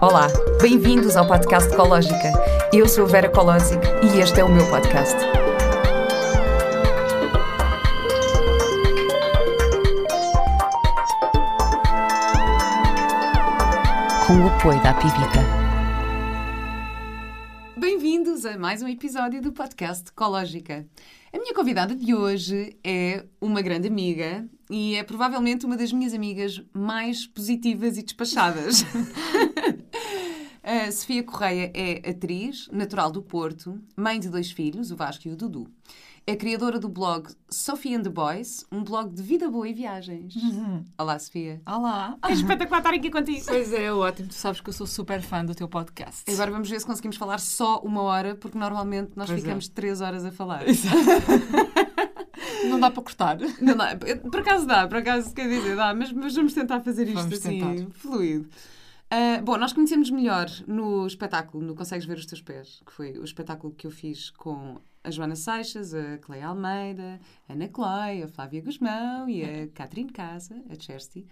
Olá, bem-vindos ao podcast Ecológica. Eu sou a Vera Colosic e este é o meu podcast. Com o apoio da Pivita. Bem-vindos a mais um episódio do podcast Ecológica. A minha convidada de hoje é uma grande amiga e é provavelmente uma das minhas amigas mais positivas e despachadas. a Sofia Correia é atriz, natural do Porto, mãe de dois filhos, o Vasco e o Dudu. É criadora do blog Sophie and the Boys, um blog de vida boa e viagens. Uhum. Olá, Sofia. Olá. É espetacular estar aqui contigo. Pois é, ótimo. Tu sabes que eu sou super fã do teu podcast. Agora vamos ver se conseguimos falar só uma hora, porque normalmente nós Pois é. ficamos três horas a falar. Não dá para cortar. Não dá. Por acaso dá, por acaso quer dizer, dá, mas, mas vamos tentar fazer isto Vamos assim, tentar. fluido. Ah, bom, nós conhecemos melhor no espetáculo, no Consegues Ver os Teus Pés, que foi o espetáculo que eu fiz com a Joana Seixas, a Cleia Almeida, a Ana Clói, a Flávia Guzmão e a Catrine Casa, a Chersti,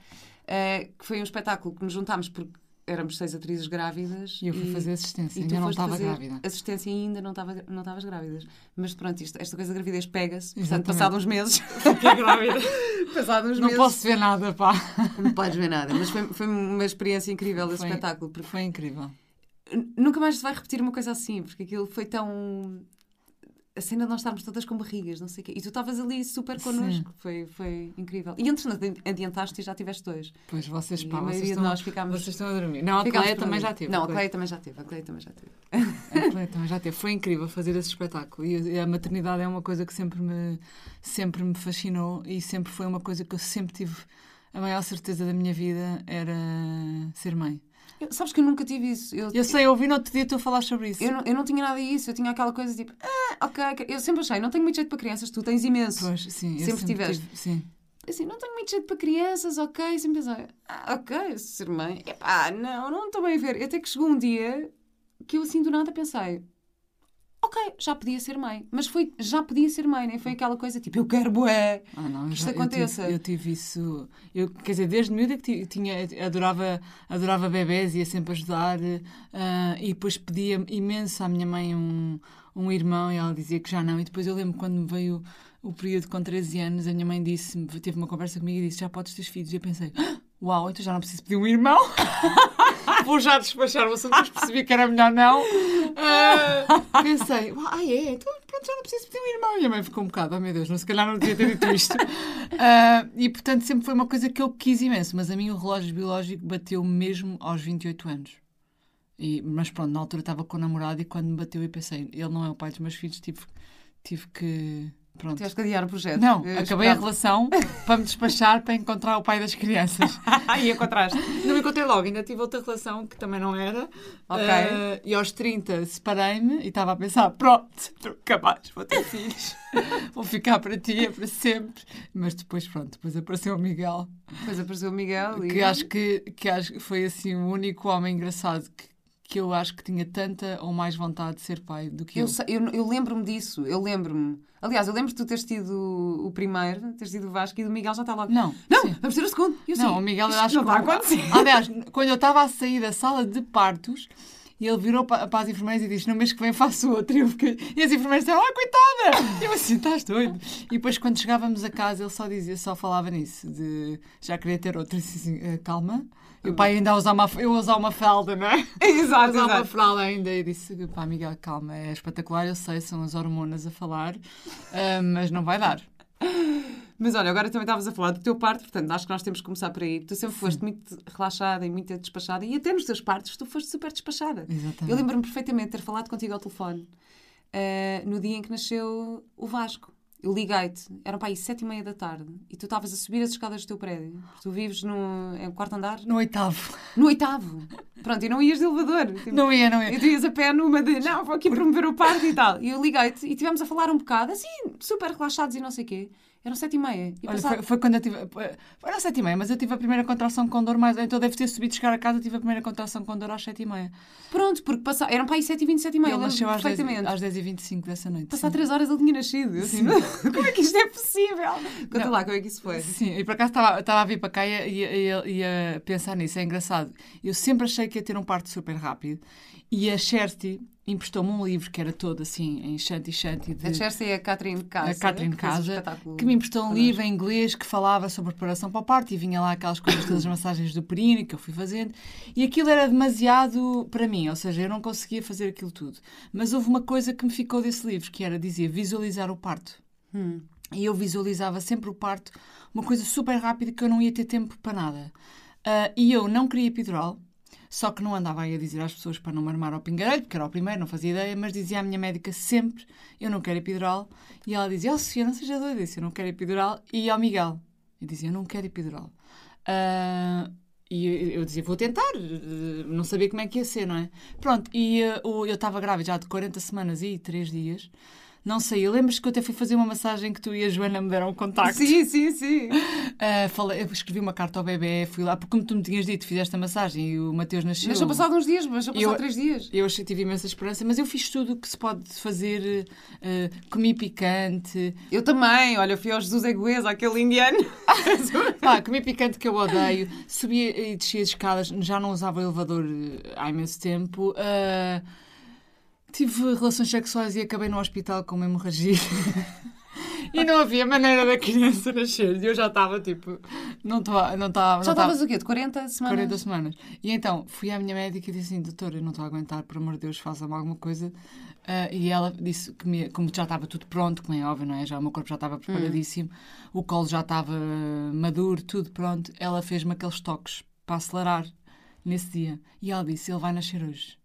ah, que foi um espetáculo que nos juntámos porque éramos seis atrizes grávidas. E eu fui fazer assistência, e tu ainda não estava grávida. Assistência e ainda não estava não estavas grávidas. Mas pronto, isto, esta coisa da gravidez pega-se. Portanto, passado uns meses. Fiquei grávida. passado uns Não meses. posso ver nada, pá. Não podes ver nada, mas foi, foi uma experiência incrível esse Foi- espetáculo. Porque Foi incrível. nunca mais se vai repetir uma coisa assim, porque aquilo foi tão. A cena de nós estarmos todas com barrigas, não sei o quê. E tu estavas ali super connosco. Foi, foi incrível. E entretanto, adiantaste e já tiveste dois. Pois vocês, pá, a vocês estão, nós ficámos. vocês estão a dormir. Não, a Cleia também já teve. Não, a Cleia também já teve. A Cleia também já teve. A Cleia também já teve. Foi incrível fazer esse espetáculo. E a maternidade é uma coisa que sempre me, sempre me fascinou e sempre foi uma coisa que eu sempre tive. A maior certeza da minha vida era ser mãe. Eu- sabes que eu nunca tive isso. Eu, Eu sei, eu ouvi no outro dia tu a falar sobre isso. eu, não, eu não tinha nada disso. Eu tinha aquela coisa tipo, ah, ok. Eu sempre achei, não tenho muito jeito para crianças, tu tens imenso. Pois, sim, eu Sempre tiveste. tive- sim. assim, não tenho muito jeito para crianças, ok? Sempre pensei, ah, ok, ser mãe, epá, não, não estou bem a ver. Até que chegou um dia que eu assim do nada pensei, ok, já podia ser mãe. Mas foi, já podia ser mãe, nem foi aquela coisa tipo, eu quero bué. Ah, não, Que isto eu tive- aconteça. Eu tive, isso. Eu, quer dizer, desde miúda que ti- tinha, adorava, adorava bebés, ia sempre ajudar. ah, e depois pedia imenso à minha mãe um, um irmão e ela dizia que já não. E depois eu lembro quando me veio o período com 13 anos, a minha mãe disse teve uma conversa comigo e disse: Já podes ter filhos. E eu pensei: "Ah, Uau, então já não preciso pedir um irmão. Vou já despachar o assunto, mas percebi que era melhor não. Ah, pensei, ah, é? Então pronto, já não preciso pedir um irmão. E a mãe ficou um bocado, oh meu Deus, não, se calhar não devia ter dito isto. Ah, e portanto sempre foi uma coisa que eu quis imenso, mas a mim o relógio biológico bateu mesmo aos 28 anos. E, mas pronto, na altura estava com o namorado e quando me bateu eu pensei, ele não é o pai dos meus filhos, tive, tive que. Pronto. Tiveste que adiar o projeto. Não, Eu acabei a relação para me despachar para encontrar o pai das crianças. e encontraste. Não me encontrei logo, ainda tive outra relação que também não era. Ok. Eh, e aos 30 separei-me e estava a pensar: pronto, nunca mais vou ter filhos, vou ficar para ti, é para sempre. Mas depois, pronto, depois apareceu o Miguel, Depois apareceu o Miguel e... que acho que, que acho que foi assim o único homem engraçado que, que eu acho que tinha tanta ou mais vontade de ser pai do que eu. Eu, eu, eu lembro-me disso, eu lembro-me. Aliás, eu lembro de tu teres tido o primeiro, teres tido o Vasco e do Miguel já está logo. Não, Não, sim. vamos ter o segundo. E eu Não, assim, o Miguel isto acho não que está a acontecer. Aliás, quando eu estava a sair da sala de partos, e ele virou pa- para as enfermeiras e disse: No mês que vem faço outro. E, eu fiquei... e as enfermeiras disseram: Ah, coitada! E eu assim: Estás doido? E depois, quando chegávamos a casa, ele só dizia, só falava nisso: de já queria ter outro. Eu disse assim: "Ah, Calma. E o pai ainda a usar uma, eu a usar uma fralda, não é? Exato, usar uma exato. fralda ainda. E disse: Pá, Miguel, calma, é espetacular. Eu sei, são as hormonas a falar, ah, mas não vai dar. Mas olha, agora também estavas a falar do teu parto, portanto, acho que nós temos que começar por aí. Tu sempre foste muito relaxada e muito despachada, e até nos teus partos tu foste super despachada. Exatamente. Eu lembro-me perfeitamente de ter falado contigo ao telefone eh, no dia em que nasceu o Vasco. Eu liguei-te, eram para aí sete e meia da tarde, e tu estavas a subir as escadas do teu prédio. Tu vives no é quarto andar? No oitavo. No oitavo. Pronto, e não ias de elevador. Tipo, Não ia, não ia. E tu ias a pé numa de, não, vou aqui promover o parto e tal. E eu liguei-te e tivemos a falar um bocado, assim, super relaxados e não sei o quê. Eram sete e meia. E Olha, passava- foi, foi quando eu tive. Era às sete e meia, mas eu tive a primeira contração com dor mais. Então deve ter subido chegar a casa, tive a primeira contração com dor às sete e meia. Pronto, porque passa... eram para aí sete e vinte, sete e meia. Ele nasceu às 10, perfeitamente. às 10 e 25 dessa noite. Passar três horas ele tinha nascido. Assim, como é que isto é possível? Conta lá como é que isso foi. Sim, e por acaso estava, a vir para cá e ia pensar nisso, é engraçado. Eu sempre achei que ia ter um parto super rápido e a Sherty emprestou-me um livro que era todo assim, em shanty shanty de... A Chelsea é a Catherine Casa. a Catherine Casa, que me emprestou um livro em inglês que falava sobre preparação para o parto e vinha lá aquelas coisas todas as massagens do períneo que eu fui fazendo e aquilo era demasiado para mim, ou seja, eu não conseguia fazer aquilo tudo. Mas houve uma coisa que me ficou desse livro, que era, dizia, visualizar o parto. Hum. E eu visualizava sempre o parto, uma coisa super rápida que eu não ia ter tempo para nada. Ah, e eu não queria epidural, só que não andava aí a dizer às pessoas para não me armar ao pingarelho, porque era o primeiro, não fazia ideia, mas dizia à minha médica sempre: Eu não quero epidural. E ela dizia: Oh, Sofia, não seja doida, disse: Eu não quero epidural. E ao Miguel: Eu dizia: Eu não quero epidural. Ah, e eu, dizia: Vou tentar, não sabia como é que ia ser, não é? Pronto, e eh, eu estava grávida já de 40 semanas e 3 dias. Não sei, eu lembro-te que eu até fui fazer uma massagem que tu e a Joana me deram um contacto. Sim, sim, sim. Ah, falei, eu escrevi uma carta ao bebê, fui lá, porque como tu me tinhas dito, fizeste a massagem e o Mateus nasceu. Mas já passado uns dias, mas já passado Eu- três dias. Eu achei, tive imensa esperança, mas eu fiz tudo o que se pode fazer. eh, comi picante. Eu também, olha, eu fui ao Jesus Egoesa, aquele indiano. Pá, comi picante que eu odeio. Subia e descia as escadas, já não usava o elevador eh, há imenso tempo. Ah, tive relações sexuais e acabei no hospital com uma hemorragia. E não havia maneira da criança nascer. E eu já estava tipo. Não estava. Não estava Já estavas o quê? De 40 semanas? 40 semanas. E então fui à minha médica e disse assim: Doutora, eu não estou a aguentar, por amor de Deus, faça-me alguma coisa. Ah, e ela disse que, me- como já estava tudo pronto, como é óbvio, não é? Já, o meu corpo já estava preparadíssimo, o colo já estava maduro, tudo pronto. Ela fez-me aqueles toques para acelerar nesse dia. E ela disse: Ele vai nascer hoje.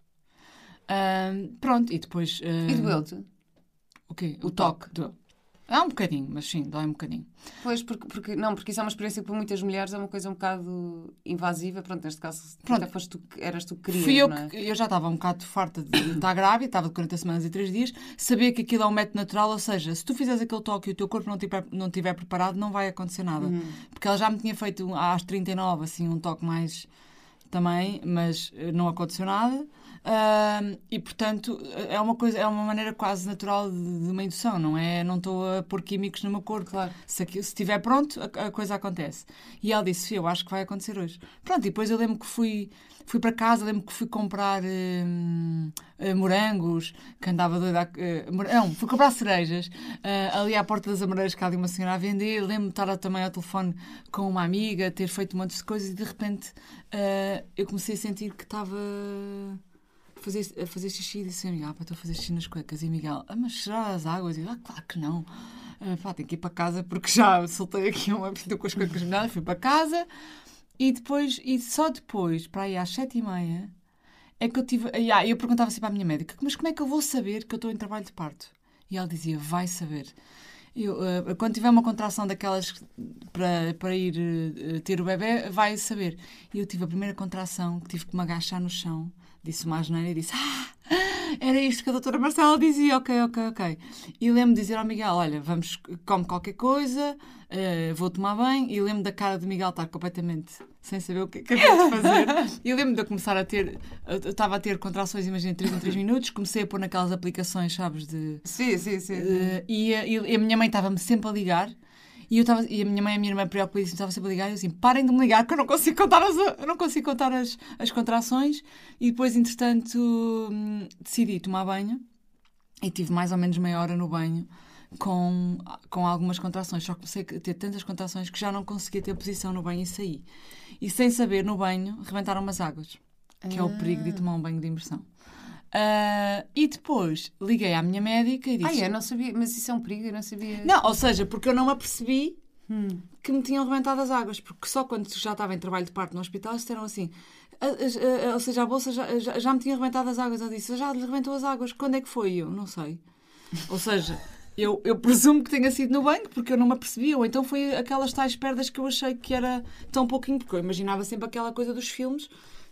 Ah, pronto, e depois. ah, E doeu-te? O quê? O O, toque. Doeu. É um bocadinho, mas sim, dói um bocadinho. Pois, porque, porque, não, porque isso é uma experiência que para muitas mulheres é uma coisa um bocado invasiva. Pronto, neste caso, Pronto. até foste tu, eras tu que querias, Fui eu é? que eu já estava um bocado farta de estar grávida, estava de 40 semanas e 3 dias, sabia que aquilo é um método natural, ou seja, se tu fizeres aquele toque e o teu corpo não estiver não tiver preparado, não vai acontecer nada. Uhum. Porque ela já me tinha feito às 39, assim, um toque mais também, mas eh, não aconteceu nada. Ahm, e portanto é uma coisa é uma maneira quase natural de, de uma indução não é não estou a pôr químicos no meu corpo Claro. se, aqui- se estiver pronto, a, a coisa acontece. E ela disse: Eu acho que vai acontecer hoje. Pronto, e depois eu lembro que fui, fui para casa, lembro que fui comprar hum, eh, morangos, que andava doida. a- mor- não, fui comprar cerejas eh, ali à porta das Amoreiras, que há ali uma senhora a vender. Lembro-me de estar também ao telefone com uma amiga, ter feito um monte de coisas e de repente eu comecei a sentir que estava. Fazer, a fazer xixi e disse assim, ah, pá, estou a fazer xixi nas cuecas. E Miguel, ah, mas será as águas? E eu, ah, claro que não. Ah, pá, tenho que ir para casa porque já soltei aqui uma pinta com as cuecas molhadas, fui para casa e depois, e só depois, para aí às sete e meia, é que eu tive. Ah, eu perguntava para a minha médica, mas como é que eu vou saber que eu estou em trabalho de parto? E ela dizia, vai saber. Eu, ah, quando tiver uma contração daquelas para, para ir ah, ter o bebê, vai saber. E eu tive a primeira contração, que tive que me agachar no chão, disse uma asneira e disse: Ah, era isto que a doutora Marcela dizia, ok, ok, ok. E lembro de dizer ao Miguel: Olha, vamos, come qualquer coisa, eh, vou tomar banho. E lembro da cara do Miguel estar completamente sem saber o que é que havia de fazer. E lembro de eu começar a ter, eu estava a ter contrações, imagina, 3 em 3 minutos. Comecei a pôr naquelas aplicações, sabes, de. Sim, sim, sim. eh, e, a- e a minha mãe estava-me sempre a ligar. E, eu estava, e a minha mãe e a minha irmã preocupadíssimas estavam sempre a ligar e eu assim, parem de me ligar que eu não consigo contar as, eu não consigo contar as, as contrações. E depois, entretanto, hum, decidi tomar banho e tive mais ou menos meia hora no banho com, com algumas contrações. Só comecei a ter tantas contrações que já não conseguia ter posição no banho e saí. E sem saber, no banho, rebentaram umas águas, que é o perigo de ir tomar um banho de imersão. Ah, e depois liguei à minha médica e disse: Ah, é? Não sabia. Mas isso é um perigo, eu não sabia. não, ou seja, porque eu não me apercebi Hum. que me tinham rebentado as águas, porque só quando já estava em trabalho de parto no hospital disseram assim, "A- a- a- ou seja, a bolsa já, já, já me tinha rebentado as águas. Eu disse, já lhe rebentou as águas, quando é que foi? Eu não sei. Ou seja, eu, eu presumo que tenha sido no banco, porque eu não me apercebi, ou então foi aquelas tais perdas que eu achei que era tão pouquinho, porque eu imaginava sempre aquela coisa dos filmes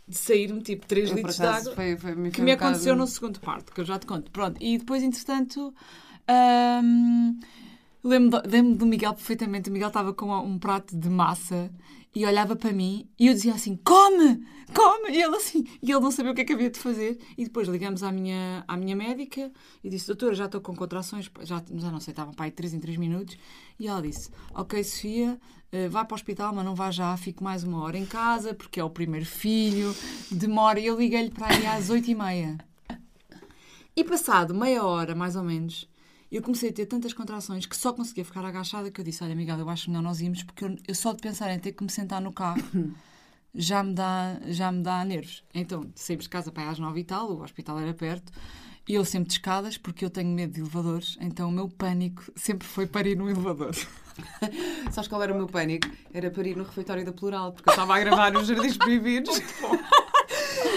de sair-me tipo 3 Eu, litros de água foi, foi, que me aconteceu no segundo parto, que eu já te conto. Pronto, e depois, entretanto, hum, Lembro-me do, lembro do Miguel perfeitamente. O Miguel estava com um prato de massa e olhava para mim e eu dizia assim: come, come! E ele assim, e ele não sabia o que é que havia de fazer. E depois ligamos à minha, à minha médica e disse: Doutora, já estou com contrações, já, já não sei, estavam para aí 3 em 3 minutos. E ela disse: Ok, Sofia, vá para o hospital, mas não vá já, fico mais uma hora em casa, porque é o primeiro filho, demora. E eu liguei-lhe para aí às 8 e meia. E passado meia hora, mais ou menos, eu comecei a ter tantas contrações que só conseguia ficar agachada que eu disse, olha Miguel, eu acho melhor nós irmos porque eu, eu só de pensar em ter que me sentar no carro já me dá, já me dá nervos. Então, saímos de casa para às nove e tal, o hospital era perto, e eu sempre de escadas porque eu tenho medo de elevadores, então o meu pânico sempre foi para ir no elevador. Sabes qual era o meu pânico? Era para ir no refeitório da Plural, porque eu estava a gravar os Jardins Proibidos.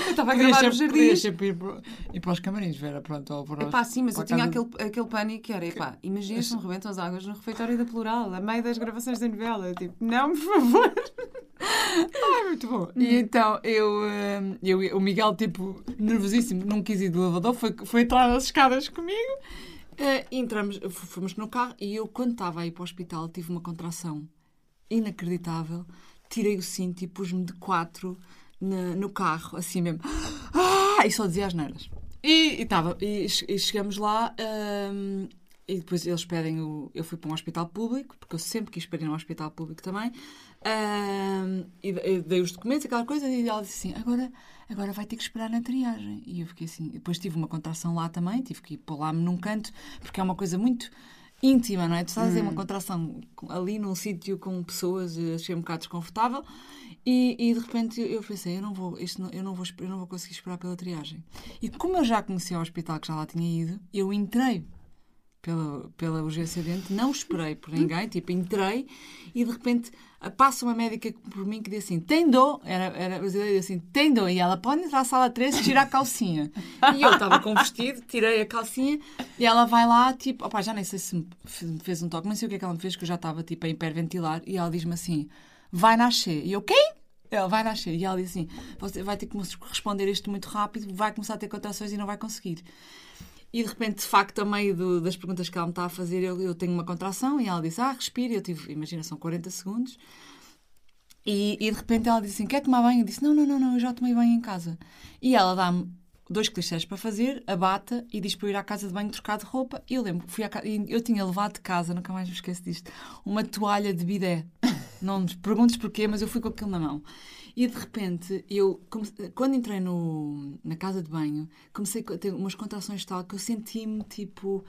eu estava a gravar os Jardins. sempre ir, para, ir para os camarins, Vera, pronto, ou para os- Epá, sim, mas eu tinha aquele, aquele pânico que era, epá, imagina se não rebentam as águas no refeitório da Plural, a meio das gravações da novela. Tipo, não, por favor. Ai, muito bom. E então eu, hum, eu, o Miguel, tipo, nervosíssimo, não quis ir do elevador, foi, foi entrar nas escadas comigo. Eh, entramos, fomos no carro e eu, quando estava a ir para o hospital, tive uma contração inacreditável. Tirei o cinto e pus-me de quatro na- no carro, assim mesmo. Ah! E só dizia as neiras. E, e, tava, e, e chegamos lá hum, e depois eles pedem o. Eu fui para um hospital público, porque eu sempre quis para ir hospital público também. hum, e de- eu dei os documentos, aquela coisa, e ela disse assim: agora, agora vai ter que esperar na triagem. E eu fiquei assim. Depois tive uma contração lá também, tive que ir pôr lá-me num canto, porque é uma coisa muito íntima, não é? Tu estás a dizer uma contração ali num sítio com pessoas, eh, achei um bocado desconfortável. E, e de repente eu pensei, eu não vou, isto não- eu não vou, eu não vou conseguir esperar pela triagem. E como eu já conhecia o hospital que já lá tinha ido, eu entrei pela, pela urgência dentro, não esperei por ninguém, tipo, entrei e de repente passa uma médica por mim que diz assim, tem dor, era, era brasileira, assim, tem dor, e ela pode entrar à sala 13 e tirar a calcinha. E eu estava com vestido, tirei a calcinha e ela vai lá, tipo, opá, já nem sei se me fe- me fez um toque, não sei o que é que ela me fez, que eu já estava tipo a hiperventilar e ela diz-me assim, vai nascer. E eu, quem? Ela vai nascer. E ela diz assim: você vai ter que responder isto muito rápido, vai começar a ter contrações e não vai conseguir. E de repente, de facto, a meio do- das perguntas que ela me está a fazer, eu, eu tenho uma contração e ela disse: Ah, respire. Eu tive, imagina, são 40 segundos. E, e de repente ela disse assim: Quer tomar banho? Eu disse: Não, não, não, não, eu já tomei banho em casa. E ela dá-me dois clichés para fazer, a bata e diz para eu ir à casa de banho trocar de roupa. E eu lembro, fui à eu tinha levado de casa, nunca mais me esqueço disto, uma toalha de bidé. Não me perguntes porquê, mas eu fui com aquilo na mão. E de repente, eu, come- quando entrei no, na casa de banho, comecei a ter umas contrações tal que eu senti-me tipo.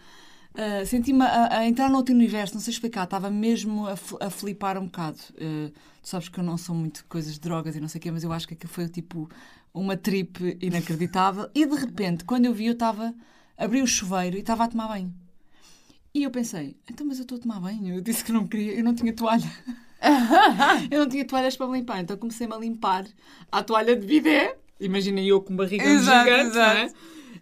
ah, senti-me a, a entrar noutro universo, não sei explicar, estava mesmo a, a flipar um bocado. Ah, tu sabes que eu não sou muito coisas de drogas e não sei o quê, mas eu acho que aquilo foi tipo uma trip inacreditável. E de repente, quando eu vi, eu estava. abri o chuveiro e estava a tomar banho. E eu pensei, então, mas eu estou a tomar banho. Eu disse que não queria, eu não tinha toalha. Eu não tinha toalhas para me limpar, então comecei-me a limpar a toalha de bidé. Imaginem eu com barriga Exato, gigante, é? exato.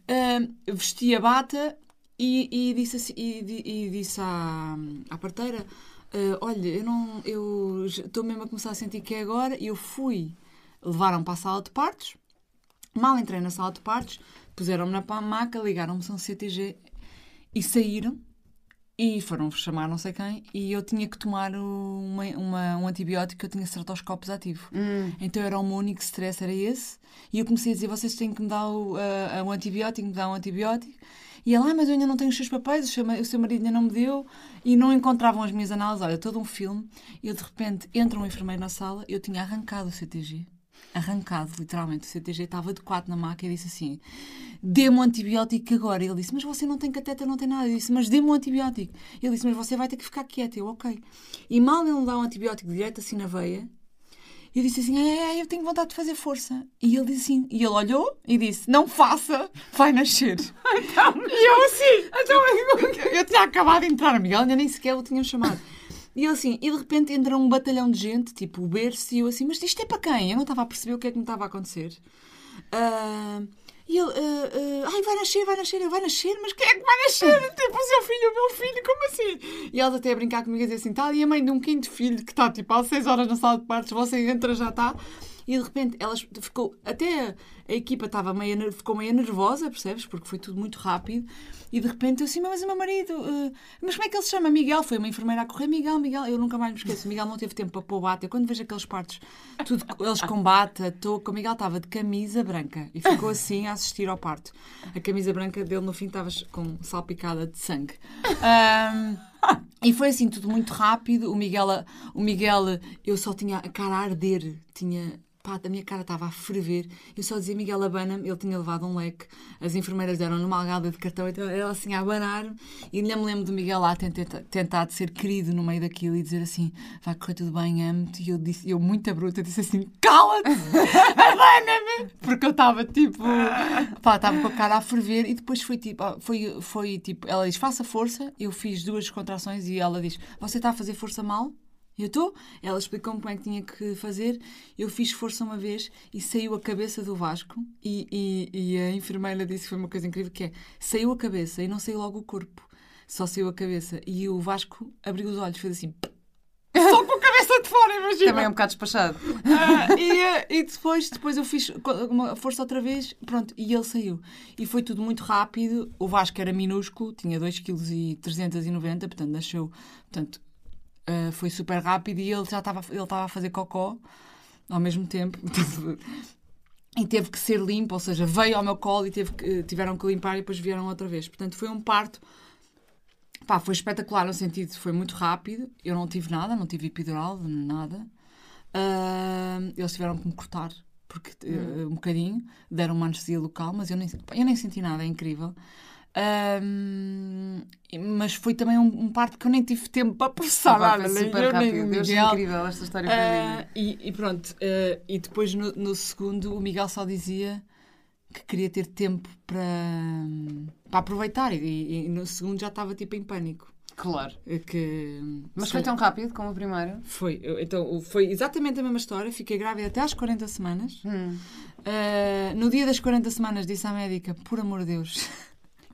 Ah, vesti a bata e, e disse, assim- e, e disse à, à parteira: ah, Olha, eu não. Eu estou mesmo a começar a sentir que é agora. E eu fui. Levaram para a sala de partos. Mal entrei na sala de partos, puseram-me na maca, ligaram-me a um CTG e saíram. E foram chamar não sei quem. E eu tinha que tomar uma, uma- um antibiótico que eu tinha cetoscopos ativo. Então era o meu único stress, era esse. E eu comecei a dizer: vocês têm que me dar o, a- um antibiótico, me dar um antibiótico. E ela, ah, mas eu ainda não tenho os seus papéis, o seu, o seu marido ainda não me deu. E não encontravam as minhas análises. Olha, todo um filme. E eu, de repente, entra um enfermeiro na sala. Eu tinha arrancado o CTG. Arrancado, literalmente. O CTG estava de quatro na maca e disse assim: dê-me um antibiótico agora. Ele disse: Mas você não tem catéter, não tem nada. Eu disse: Mas dê-me um antibiótico. Ele disse: Mas você vai ter que ficar quieto. Eu, ok. E mal ele me dá um antibiótico direto assim na veia, eu disse assim: é, é, eu tenho vontade de fazer força. E ele disse assim: E ele olhou e disse: Não faça, vai nascer. e eu assim: então, eu, eu tinha acabado de entrar, Miguel, ainda nem sequer o tinham chamado. E ele assim, e de repente entra um batalhão de gente, tipo o berço, e eu assim: Mas isto é para quem? Eu não estava a perceber o que é que me estava a acontecer. Ah, e ele, ah, ah, ai, vai nascer, vai nascer, eu, vai nascer, mas quem é que vai nascer? Tipo, o seu filho, o meu filho, como assim? E eles até a brincar comigo a dizer assim, tá ali a mãe de um quinto filho que está tipo há seis horas na sala de partos, você entra, já está. e de repente elas ficou, até a, equipa estava meio, ficou meio nervosa, percebes? Porque foi tudo muito rápido, e de repente eu assim, mas o meu marido, eh, mas como é que ele se chama? Miguel, foi uma enfermeira a correr, Miguel, Miguel, eu nunca mais me esqueço, Miguel não teve tempo para pôr bata, eu quando vejo aqueles partos, tudo, eles com bata, touca, o Miguel estava de camisa branca, e ficou assim a assistir ao parto. A camisa branca dele no fim estava com salpicada de sangue. Ahm, e foi assim, tudo muito rápido. O Miguel, o Miguel, eu só tinha a cara a arder, tinha. Pá, a minha cara estava a ferver. Eu só dizia Miguel abana-me, ele tinha levado um leque. As enfermeiras deram-lhe uma algada de cartão, então ele assim a abanar-me. E ainda me lembro do Miguel lá tentar, ser querido no meio daquilo e dizer assim: vai correr tudo bem, amo-te. E eu, disse, eu, muita bruta, disse assim: cala-te, abana-me. Porque eu estava tipo. Pá, estava com a cara a ferver. E depois foi tipo: ah, foi, foi tipo, ela diz: faça força. Eu fiz duas contrações e ela diz: você está a fazer força mal? Eu estou. Ela explicou-me como é que tinha que fazer. Eu fiz força uma vez e saiu a cabeça do Vasco. E, e, e a enfermeira disse que foi uma coisa incrível: que é saiu a cabeça e não saiu logo o corpo. Só saiu a cabeça. E o Vasco abriu os olhos, fez assim. Só com a cabeça de fora, imagina. Também é um bocado despachado. Ah, e, eh, e depois, depois eu fiz uma força outra vez, pronto, e ele saiu. E foi tudo muito rápido. O Vasco era minúsculo, tinha 2,390 kg, portanto nasceu, portanto, ah, foi super rápido e ele já estava ele estava a fazer cocó ao mesmo tempo. E teve que ser limpo, ou seja, veio ao meu colo e que, tiveram que limpar e depois vieram outra vez. Portanto, foi um parto Pá, foi espetacular no sentido foi muito rápido. Eu não tive nada, não tive epidural, nada. Ah, eles tiveram que me cortar porque eh, um bocadinho, deram uma anestesia local, mas eu nem, eu nem senti nada, é incrível. Ah, mas foi também um, um parto que eu nem tive tempo para processar Pá, nada. foi nem super eu, nem rápido. o Deus, Miguel. incrível esta história. Ah, e, e pronto, ah, e depois no, no segundo o Miguel só dizia que queria ter tempo para, para aproveitar e, e no segundo já estava tipo em pânico. Claro. É Que, Mas foi tão rápido como o primeiro? foi, então foi exatamente a mesma história. Fiquei grávida até às 40 semanas. Hum. Ah, no dia das 40 semanas disse à médica: por amor de Deus,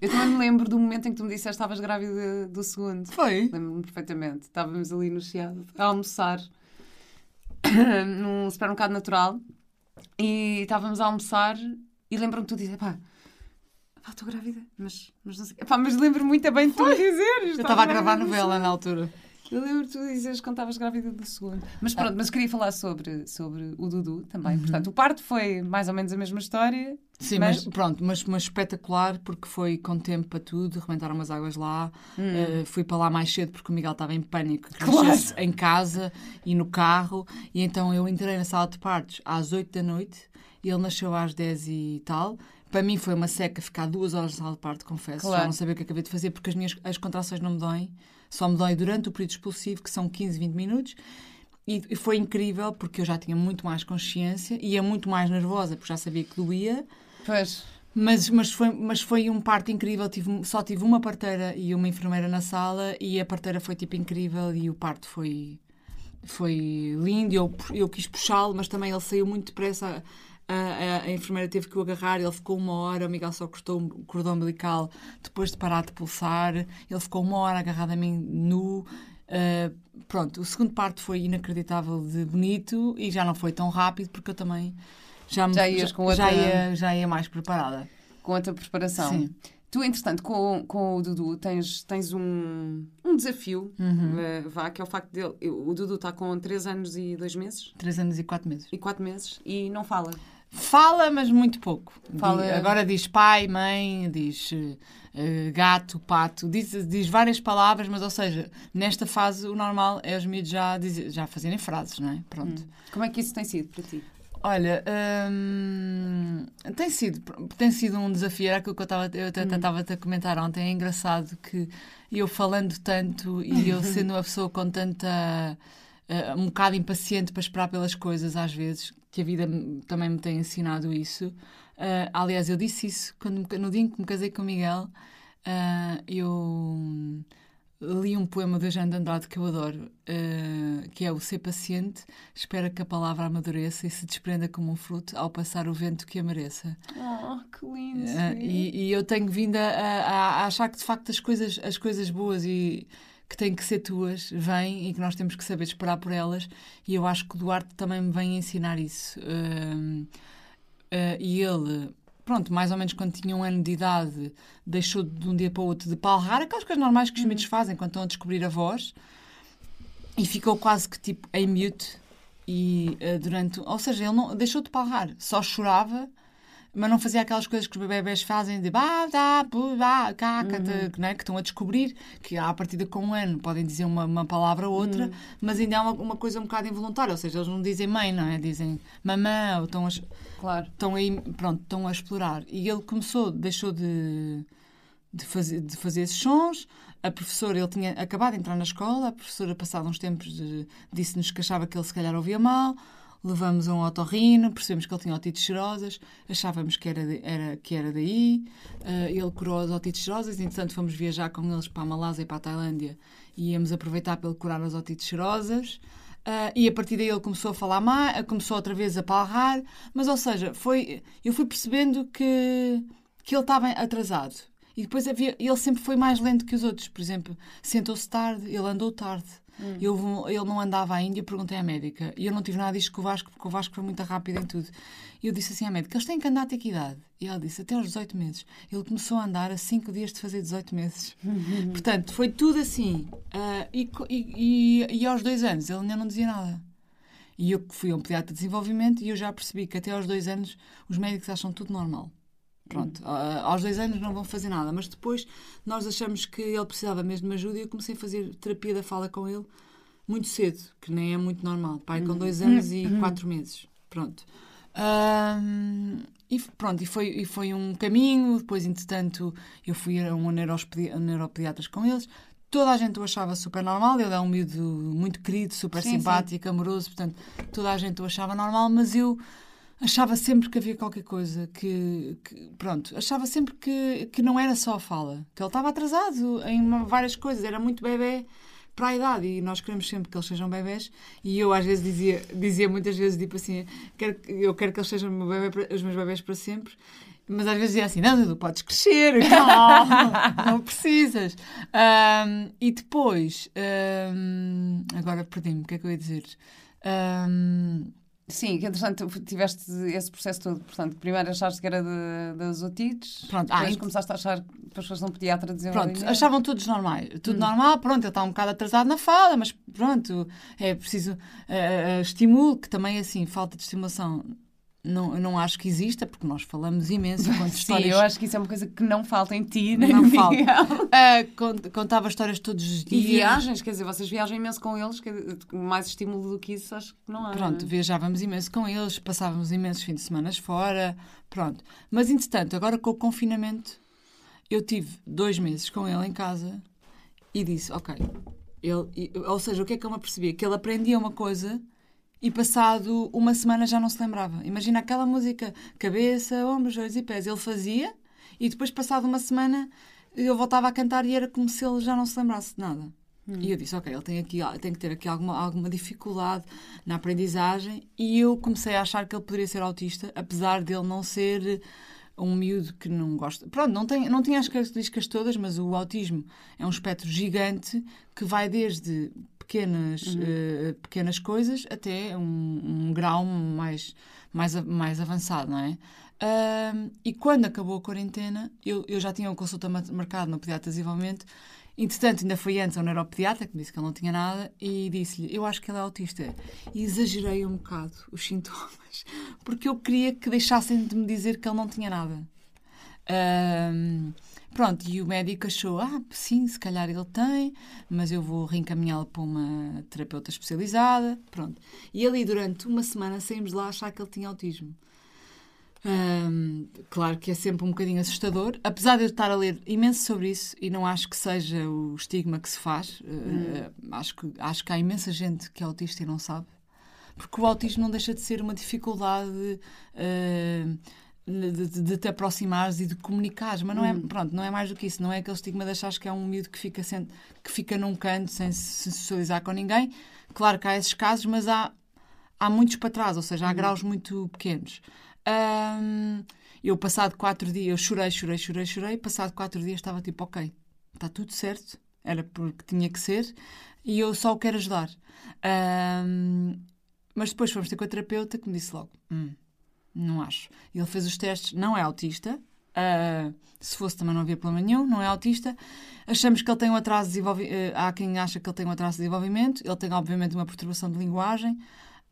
Eu também me lembro do momento em que tu me disseste que estavas grávida do segundo. foi. Lembro-me perfeitamente. Estávamos ali no Chiado a almoçar num supermercado natural e estávamos a almoçar e lembro-me de tu dizer, pá, pá, estou grávida, mas, mas não sei. Pá, mas lembro-me muito bem de tu dizeres. Eu estava a gravar novela na altura. Eu lembro tu dizeres quando estavas grávida do segundo. Mas pronto, mas queria falar sobre, sobre o Dudu também. Portanto, o parto foi mais ou menos a mesma história. Sim, Mas- mas, pronto, mas, mas espetacular porque foi com tempo para tudo, rebentaram umas águas lá. Uh, fui para lá mais cedo porque o Miguel estava em pânico que Claro. em casa e no carro. E então eu entrei na sala de partos às 8 da noite e ele nasceu às 10 e tal. Para mim foi uma seca ficar duas horas na sala de parto, confesso. Claro. Já não sabia o que acabei de fazer porque as minhas as contrações não me doem. Só me dói durante o período expulsivo, que são 15, 20 minutos. E foi incrível porque eu já tinha muito mais consciência e ia muito mais nervosa porque já sabia que doía. Pois. Mas, mas, foi, mas foi um parto incrível. Tive, só tive uma parteira e uma enfermeira na sala e a parteira foi tipo incrível e o parto foi, foi lindo. Eu, eu quis puxá-lo, mas também ele saiu muito depressa. A, a, enfermeira teve que o agarrar, ele ficou uma hora. O Miguel só cortou o cordão umbilical depois de parar de pulsar. Ele ficou uma hora agarrado a mim nu. Uh, pronto, o segundo parto foi inacreditável de bonito e já não foi tão rápido porque eu também já, me- Já ias com outra- já, ia, já ia mais preparada. com a tua preparação. Sim. Tu, entretanto, com, com o Dudu tens, tens um, um desafio, Uhum. eh, vá, que é o facto dele. eu- O Dudu está com 3 anos e 2 meses Três anos e quatro meses. e 4 meses e não fala. Fala, mas muito pouco. Fala- Agora diz pai, mãe, diz eh, gato, pato, diz, diz várias palavras, mas ou seja, nesta fase o normal é os miúdos já, já fazerem frases, não é? Pronto. Como é que isso tem sido para ti? Olha, hum, tem, sido, tem sido um desafio, era aquilo que eu estava eu até estava-te a comentar ontem. É engraçado que eu falando tanto e eu sendo uma pessoa com tanta. eh, um bocado impaciente para esperar pelas coisas, às vezes, que a vida também me tem ensinado isso. Eh, aliás, eu disse isso quando, no dia em que me casei com o Miguel. eh, eu li um poema do Jean de Andrade que eu adoro, eh, que é o Ser paciente, espera que a palavra amadureça e se desprenda como um fruto ao passar o vento que a mereça. Oh, que lindo! Eh, e, e eu tenho vindo a, a- a achar que de facto as coisas, as coisas boas e que têm que ser tuas, vêm e que nós temos que saber esperar por elas. E eu acho que o Duarte também me vem ensinar isso. Uh, uh, e ele, pronto, mais ou menos quando tinha um ano de idade, deixou de um dia para o outro de palrar, aquelas coisas normais que os miúdos fazem quando estão a descobrir a voz, e ficou quase que tipo em mute. E uh, durante. Ou seja, ele não deixou de palrar, só chorava mas não fazia aquelas coisas que os bebés fazem de bah, da, bah, caca, uhum. né? que estão a descobrir, que à partida com um ano podem dizer uma, uma palavra ou outra, uhum. mas ainda é uma, uma, coisa um bocado involuntária, ou seja, eles não dizem mãe, não é? Dizem mamã, ou estão a, claro. estão aí, pronto, estão a explorar. E ele começou, deixou de, de, fazer, de fazer esses sons, a professora, ele tinha acabado de entrar na escola, a professora, passado uns tempos, disse-nos que achava que ele se calhar ouvia mal, levamos um otorrino, percebemos que ele tinha otites serosas, achávamos que era, era, que era daí, uh, ele curou as otites serosas, entretanto fomos viajar com eles para a Malásia e para a Tailândia e íamos aproveitar para ele curar as otites serosas. Uh, e a partir daí ele começou a falar mais, começou outra vez a palrar, mas ou seja, foi, eu fui percebendo que, que ele estava atrasado. E depois havia, ele sempre foi mais lento que os outros. Por exemplo, sentou-se tarde, ele andou tarde. Hum. Eu, ele não andava ainda, eu perguntei à médica. E eu não tive nada disto com o Vasco, porque o Vasco foi muito rápido em tudo. E eu disse assim à médica: eles têm que andar até que idade? E ela disse: até aos 18 meses. Ele começou a andar a 5 dias de fazer 18 meses. Portanto, foi tudo assim. Uh, e, e, e, aos dois anos ele ainda não dizia nada. E eu fui a um pediatra de desenvolvimento e eu já percebi que até aos dois anos os médicos acham tudo normal. Pronto, uh, aos dois anos não vão fazer nada, mas depois nós achamos que ele precisava mesmo de ajuda e eu comecei a fazer terapia da fala com ele muito cedo, que nem é muito normal. Pai com dois uhum. anos e uhum. quatro meses. Pronto. Um, e pronto, e foi, e foi um caminho. Depois, entretanto, eu fui a um neuropediatras com eles. Toda a gente o achava super normal. Ele é um miúdo muito querido, super sim, simpático, sim. amoroso. Portanto, toda a gente o achava normal, mas eu achava sempre que havia qualquer coisa que, que, pronto, achava sempre que, que não era só a fala, que ele estava atrasado em várias coisas, era muito bebê para a idade e nós queremos sempre que eles sejam bebés e eu às vezes dizia, dizia muitas vezes tipo assim, quero, eu quero que eles sejam meu bebê, os meus bebés para sempre mas às vezes dizia assim, não, Dudu, podes crescer, não, não precisas. Um, e depois, um, agora perdi-me, o que é que eu ia dizer? Um, Sim, que entretanto tiveste esse processo todo. Portanto, primeiro achaste que era das otites, pronto, depois ah, começaste a achar que as pessoas não pediatra dizer Pronto, achavam todos normais. Tudo hum. normal, pronto, ele está um bocado atrasado na fala, mas pronto, é preciso uh, uh, estímulo, que também assim, falta de estimulação não, não acho que exista, porque nós falamos imenso. Sim, histórias... eu acho que isso é uma coisa que não falta em ti, Não falta. Uh, contava histórias todos os dias. E viagens, quer dizer, vocês viajam imenso com eles, mais estímulo do que isso, acho que não há. Pronto, viajávamos imenso com eles, passávamos imensos fins de semana fora, pronto. Mas, entretanto, agora com o confinamento, eu tive dois meses com ele em casa e disse, ok, ele, ou seja, o que é que eu me apercebi? Que ele aprendia uma coisa e passado uma semana já não se lembrava. Imagina aquela música, cabeça, ombros, joelhos e pés. Ele fazia e depois, passado uma semana, eu voltava a cantar e era como se ele já não se lembrasse de nada. Hum. E eu disse, ok, ele tem, aqui, tem que ter aqui alguma, alguma dificuldade na aprendizagem e eu comecei a achar que ele poderia ser autista, apesar dele não ser um miúdo que não gosta. Pronto, não, tem, não tinha as características todas, mas o autismo é um espectro gigante que vai desde pequenas, uhum. uh, pequenas coisas até um, um, grau mais, mais, mais avançado, não é? Uh, e quando acabou a quarentena, eu, eu já tinha uma consulta marcada no pediatra de desenvolvimento. Entretanto, ainda foi antes ao neuropediatra, que me disse que ele não tinha nada, e disse-lhe: Eu acho que ele é autista. E exagerei um bocado os sintomas, porque eu queria que deixassem de me dizer que ele não tinha nada. Uh, Pronto, e o médico achou, ah, sim, se calhar ele tem, mas eu vou reencaminhá-lo para uma terapeuta especializada, pronto. E ali, durante uma semana, saímos lá a achar que ele tinha autismo. Hum, claro que é sempre um bocadinho assustador, apesar de eu estar a ler imenso sobre isso e não acho que seja o estigma que se faz, hum. uh, acho, que, acho que há imensa gente que é autista e não sabe, porque o autismo não deixa de ser uma dificuldade uh, de, de, te aproximares e de comunicares, mas não é, hum. pronto, não é mais do que isso, não é aquele estigma de achares que é um miúdo que fica, sem, que fica num canto sem se socializar com ninguém. Claro que há esses casos, mas há, há muitos para trás, ou seja, há hum. graus muito pequenos. Eu, passado quatro dias, eu chorei, chorei, chorei, chorei, passado quatro dias estava tipo, ok, está tudo certo, era porque tinha que ser, e eu só o quero ajudar. Mas depois fomos ter com a terapeuta que me disse logo: "Hum, não acho. Ele fez os testes, não é autista. Ah, se fosse também não havia problema nenhum, não é autista. Achamos que ele tem um atraso de desenvolvimento. há quem acha que ele tem um atraso de desenvolvimento. Ele tem, obviamente, uma perturbação de linguagem.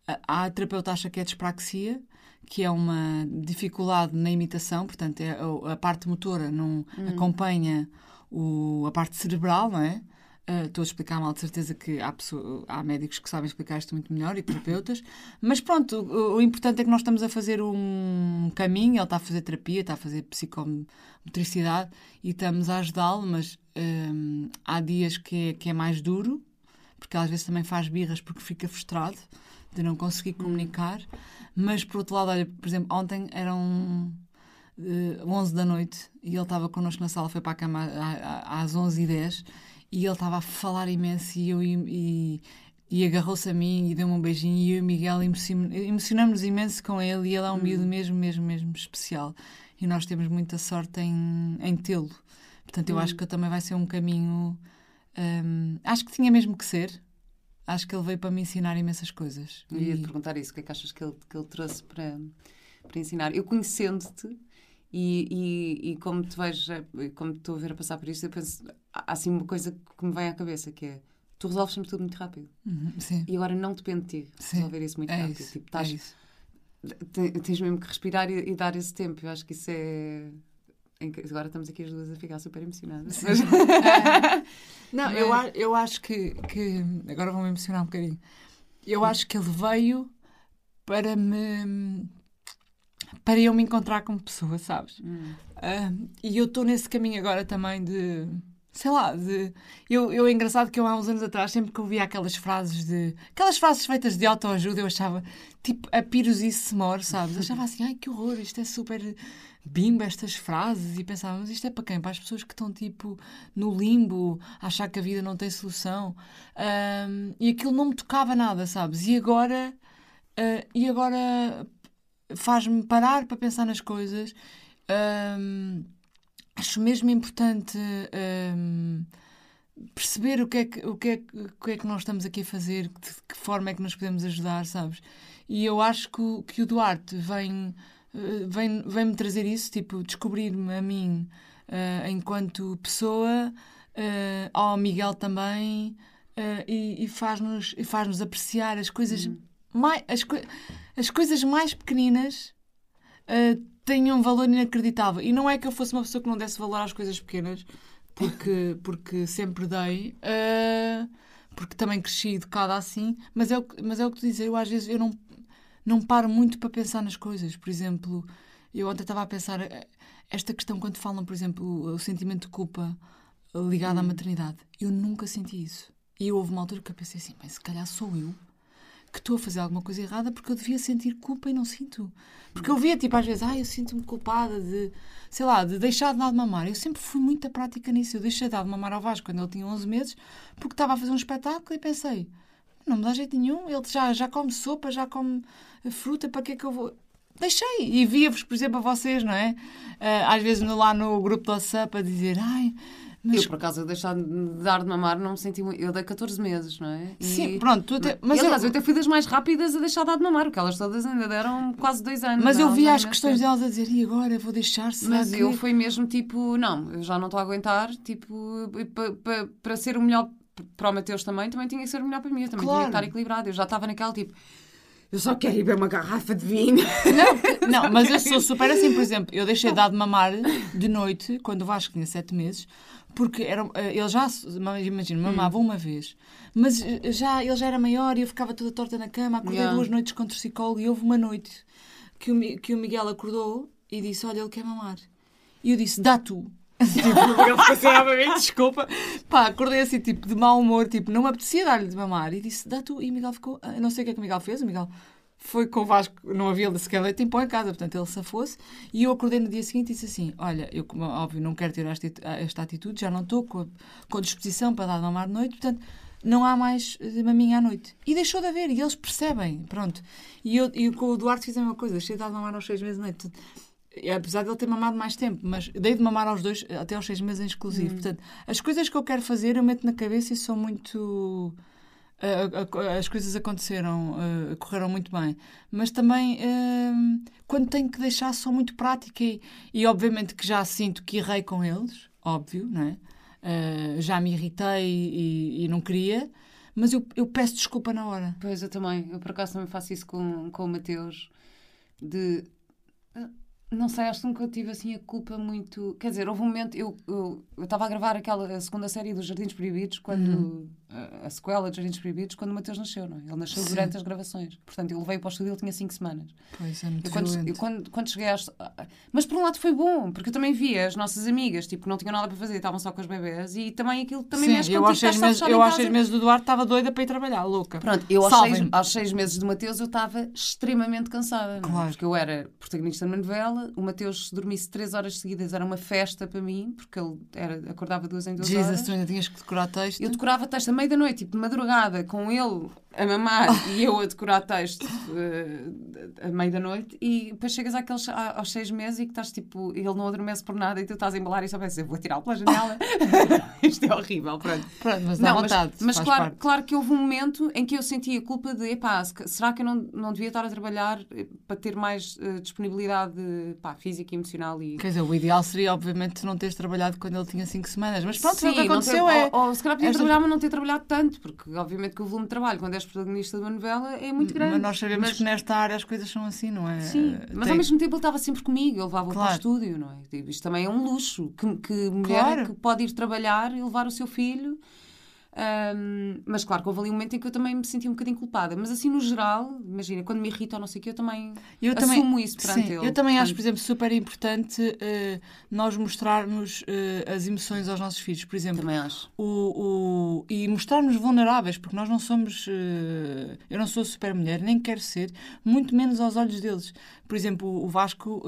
Ah, a terapeuta acha que é dispraxia, que é uma dificuldade na imitação, portanto, é a, a parte motora não acompanha o, a parte cerebral, não é? Ah, Estou a explicar mal, de certeza que há, há médicos que sabem explicar isto muito melhor e terapeutas, mas pronto, o, o importante é que nós estamos a fazer um caminho. Ele está a fazer terapia, está a fazer psicomotricidade e estamos a ajudá-lo, mas hum, há dias que é, que é mais duro, porque às vezes também faz birras porque fica frustrado de não conseguir comunicar. Mas por outro lado, olha, por exemplo, ontem eram eh, 11 da noite e ele estava connosco na sala, foi para a cama às 11h10 e ele estava a falar imenso e, eu, e, e agarrou-se a mim e deu-me um beijinho e eu e o Miguel emocionam- emocionamos-nos imenso com ele e ele é um miúdo mesmo, mesmo, mesmo especial e nós temos muita sorte em, em tê-lo. Portanto, eu acho que também vai ser um caminho. hum, acho que tinha mesmo que ser. Acho que ele veio para me ensinar imensas coisas. Eu ia te E- perguntar isso, o que é que achas que ele, que ele trouxe para, para ensinar? Eu conhecendo-te e, e, e como te vejo, eh, como te estou a ver a passar por isto, eu penso, há assim uma coisa que me vem à cabeça, que é, tu resolves sempre tudo muito rápido. Uhum, sim. E agora não depende de ti Sim, resolver isso muito É rápido. isso, Tipo, é estás, isso. te- tens mesmo que respirar e, e dar esse tempo. Eu acho que isso é... que- Agora estamos aqui as duas a ficar super emocionadas. Mas- É. Não, eu, eu acho que, que. Agora vou-me emocionar um bocadinho. Eu acho que ele veio para me. Para eu me encontrar como pessoa, sabes? Hum. Ah, e eu estou nesse caminho agora também de. Sei lá, de. Eu, eu é engraçado que eu há uns anos atrás, sempre que ouvia aquelas frases de. aquelas frases feitas de autoajuda, eu achava tipo a pirosice se mor, sabes? Achava assim, ai que horror, isto é super bimba, estas frases. E pensava, mas isto é para quem? Para as pessoas que estão tipo no limbo, a achar que a vida não tem solução. Ahm, e aquilo não me tocava nada, sabes? E agora. ah, e agora faz-me parar para pensar nas coisas. Ahm, acho mesmo importante ahm, perceber o que, é que, o, que é, que- o que é que nós estamos aqui a fazer, de que forma é que nos podemos ajudar, sabes? E eu acho que, o- que o Duarte vem, eh, vem, vem-me trazer isso, tipo, descobrir-me a mim eh, enquanto pessoa, eh, ao Miguel também, eh, e, e faz-nos faz-nos apreciar as coisas, mais, as, coi- as coisas mais pequeninas uh, têm um valor inacreditável. E não é que eu fosse uma pessoa que não desse valor às coisas pequenas, porque, porque sempre dei, uh, porque também cresci educada assim, mas é, o, que- mas é o que tu dizes, eu às vezes eu não, não paro muito para pensar nas coisas. Por exemplo, eu ontem estava a pensar eh, esta questão quando falam, por exemplo, o, sentimento de culpa ligado à maternidade. Eu nunca senti isso. E houve uma altura que eu pensei assim, bem, se calhar sou eu que estou a fazer alguma coisa errada porque eu devia sentir culpa e não sinto. Porque eu via, tipo, às vezes, ah, eu sinto-me culpada de, sei lá, de deixar de dar de mamar. Eu sempre fui muito prática nisso. Eu deixei de dar de mamar ao Vasco quando ele tinha 11 meses porque estava a fazer um espetáculo e pensei, não me dá jeito nenhum, ele já, já come sopa, já come fruta, para que é que eu vou... Deixei. E via-vos, por exemplo, a vocês, não é? Ah, às vezes lá no grupo do WhatsApp a dizer, ai, mas Eu, por acaso, eu deixar de dar de mamar, não me senti muito. Eu dei 14 meses, não é? E- Sim, pronto, tu até- Mas mas aliás, eu- eu até fui das mais rápidas a deixar de dar de mamar, porque elas todas ainda deram quase dois anos. Mas eu Elas via já as questões sei. delas a dizer, e agora vou deixar, será Mas que... eu fui mesmo tipo, não, eu já não estou a aguentar, tipo, para ser o melhor para o Mateus também, também tinha que ser o melhor para mim, eu também Claro. tinha que estar equilibrado. Eu já estava naquela tipo, eu só quero ir beber uma garrafa de vinho. Não, mas eu sou super assim, por exemplo, eu deixei de dar de mamar de noite, quando o Vasco tinha sete meses, porque era, eh, ele já, imagina, mamava uma vez, mas eh, já, ele já era maior e eu ficava toda torta na cama, acordei Yeah. duas noites com torcicolo e houve uma noite que o, que o Miguel acordou e disse, olha, ele quer mamar. E eu disse, dá tu. Tipo, ele ficou assim, desculpa. Pá, acordei assim, tipo, de mau humor, tipo, não me apetecia dar-lhe de mamar. E disse, dá tu. E o Miguel ficou, ah, não sei o que é que o Miguel fez, o Miguel foi com o Vasco, não havia sequer leite em pó em casa, portanto ele safou-se. E eu acordei no dia seguinte e disse assim: Olha, eu, como é óbvio, não quero ter esta, esta atitude, já não estou com, a- com disposição para dar de mamar de noite, portanto não há mais eh, maminha à noite. E deixou de haver, e eles percebem, pronto. E eu, e com o Duarte fiz a mesma coisa, deixei de dar de mamar aos seis meses de noite. Portanto, e apesar de ele ter mamado mais tempo, mas dei de mamar aos dois até aos seis meses em exclusivo. Portanto, as coisas que eu quero fazer eu meto na cabeça e sou muito. As coisas aconteceram, eh, correram muito bem. Mas também, eh, quando tenho que deixar, sou muito prática e, e obviamente que já sinto que errei com eles, óbvio, não é? Eh, já me irritei e, e não queria, mas eu, eu peço desculpa na hora. Pois, eu também. Eu por acaso também faço isso com, com o Mateus. De. ah, Não sei, acho que nunca tive assim a culpa muito. Quer dizer, houve um momento. Eu eu eu estava a gravar aquela a segunda série dos Jardins Proibidos, quando. A, a sequela dos Jardins Proibidos, quando o Mateus nasceu, não é? Ele nasceu Sim. durante as gravações. Portanto, ele veio para o estúdio, ele tinha 5 semanas. Pois é, muito Eu quando, eu quando, quando cheguei às. Mas por um lado foi bom, porque eu também via as nossas amigas, tipo, que não tinham nada para fazer, estavam só com os bebés, e também aquilo também Sim, mexe eu contigo, aos meses, eu aos seis meses do Duarte estava doida para ir trabalhar, louca. Pronto, eu aos seis, Salvem-me. aos seis meses do Mateus eu estava extremamente cansada. é? Claro. Porque eu era protagonista de uma novela, o Mateus se dormisse três horas seguidas era uma festa para mim, porque ele era, acordava duas em duas Jesus, horas. tu ainda tinhas que decorar texto. Eu decorava texto à meia da noite, tipo de madrugada, com ele a mamar e eu a decorar texto eh, à meia da noite, e depois chegas àqueles, a- aos seis meses e que estás tipo, ele não adormece por nada e tu estás a embalar e só pensas, eu vou tirá-lo pela janela. Isto é horrível, pronto. Pronto, mas Não, mas, vontade. mas faz claro, parte. claro que houve um momento em que eu senti a culpa de, epá, se- será que eu não, não devia estar a trabalhar eh, para ter mais eh, disponibilidade pá, física e emocional e... Quer dizer, o ideal seria, obviamente, não teres trabalhado quando ele tinha 5 semanas. Mas pronto, Sim, o que aconteceu ter- é. Ou, ou se calhar podia esta- trabalhar, mas não ter trabalhado tanto, porque obviamente que o volume de trabalho, quando és protagonista de uma novela, é muito grande. Mas nós sabemos Mas- que nesta área as coisas são assim, não é? Sim, Eh, mas tem- ao mesmo tempo ele estava sempre comigo, ele levava-o para o Claro. estúdio, não é? Isto também é um luxo. Que, que mulher Claro. que pode ir trabalhar e levar o seu filho. Ahm, mas claro que houve ali um momento em que eu também me senti um bocadinho culpada. Mas assim, no geral, imagina, quando me irrita ou não sei o que, eu também Eu assumo isso perante sim, ele. Eu também acho, Portanto, por exemplo, super importante eh, nós mostrarmos eh, as emoções aos nossos filhos. Por exemplo, Também acho. o, o- e mostrarmos vulneráveis, porque nós não somos. eh, eu não sou super mulher, nem quero ser, muito menos aos olhos deles. Por exemplo, o Vasco.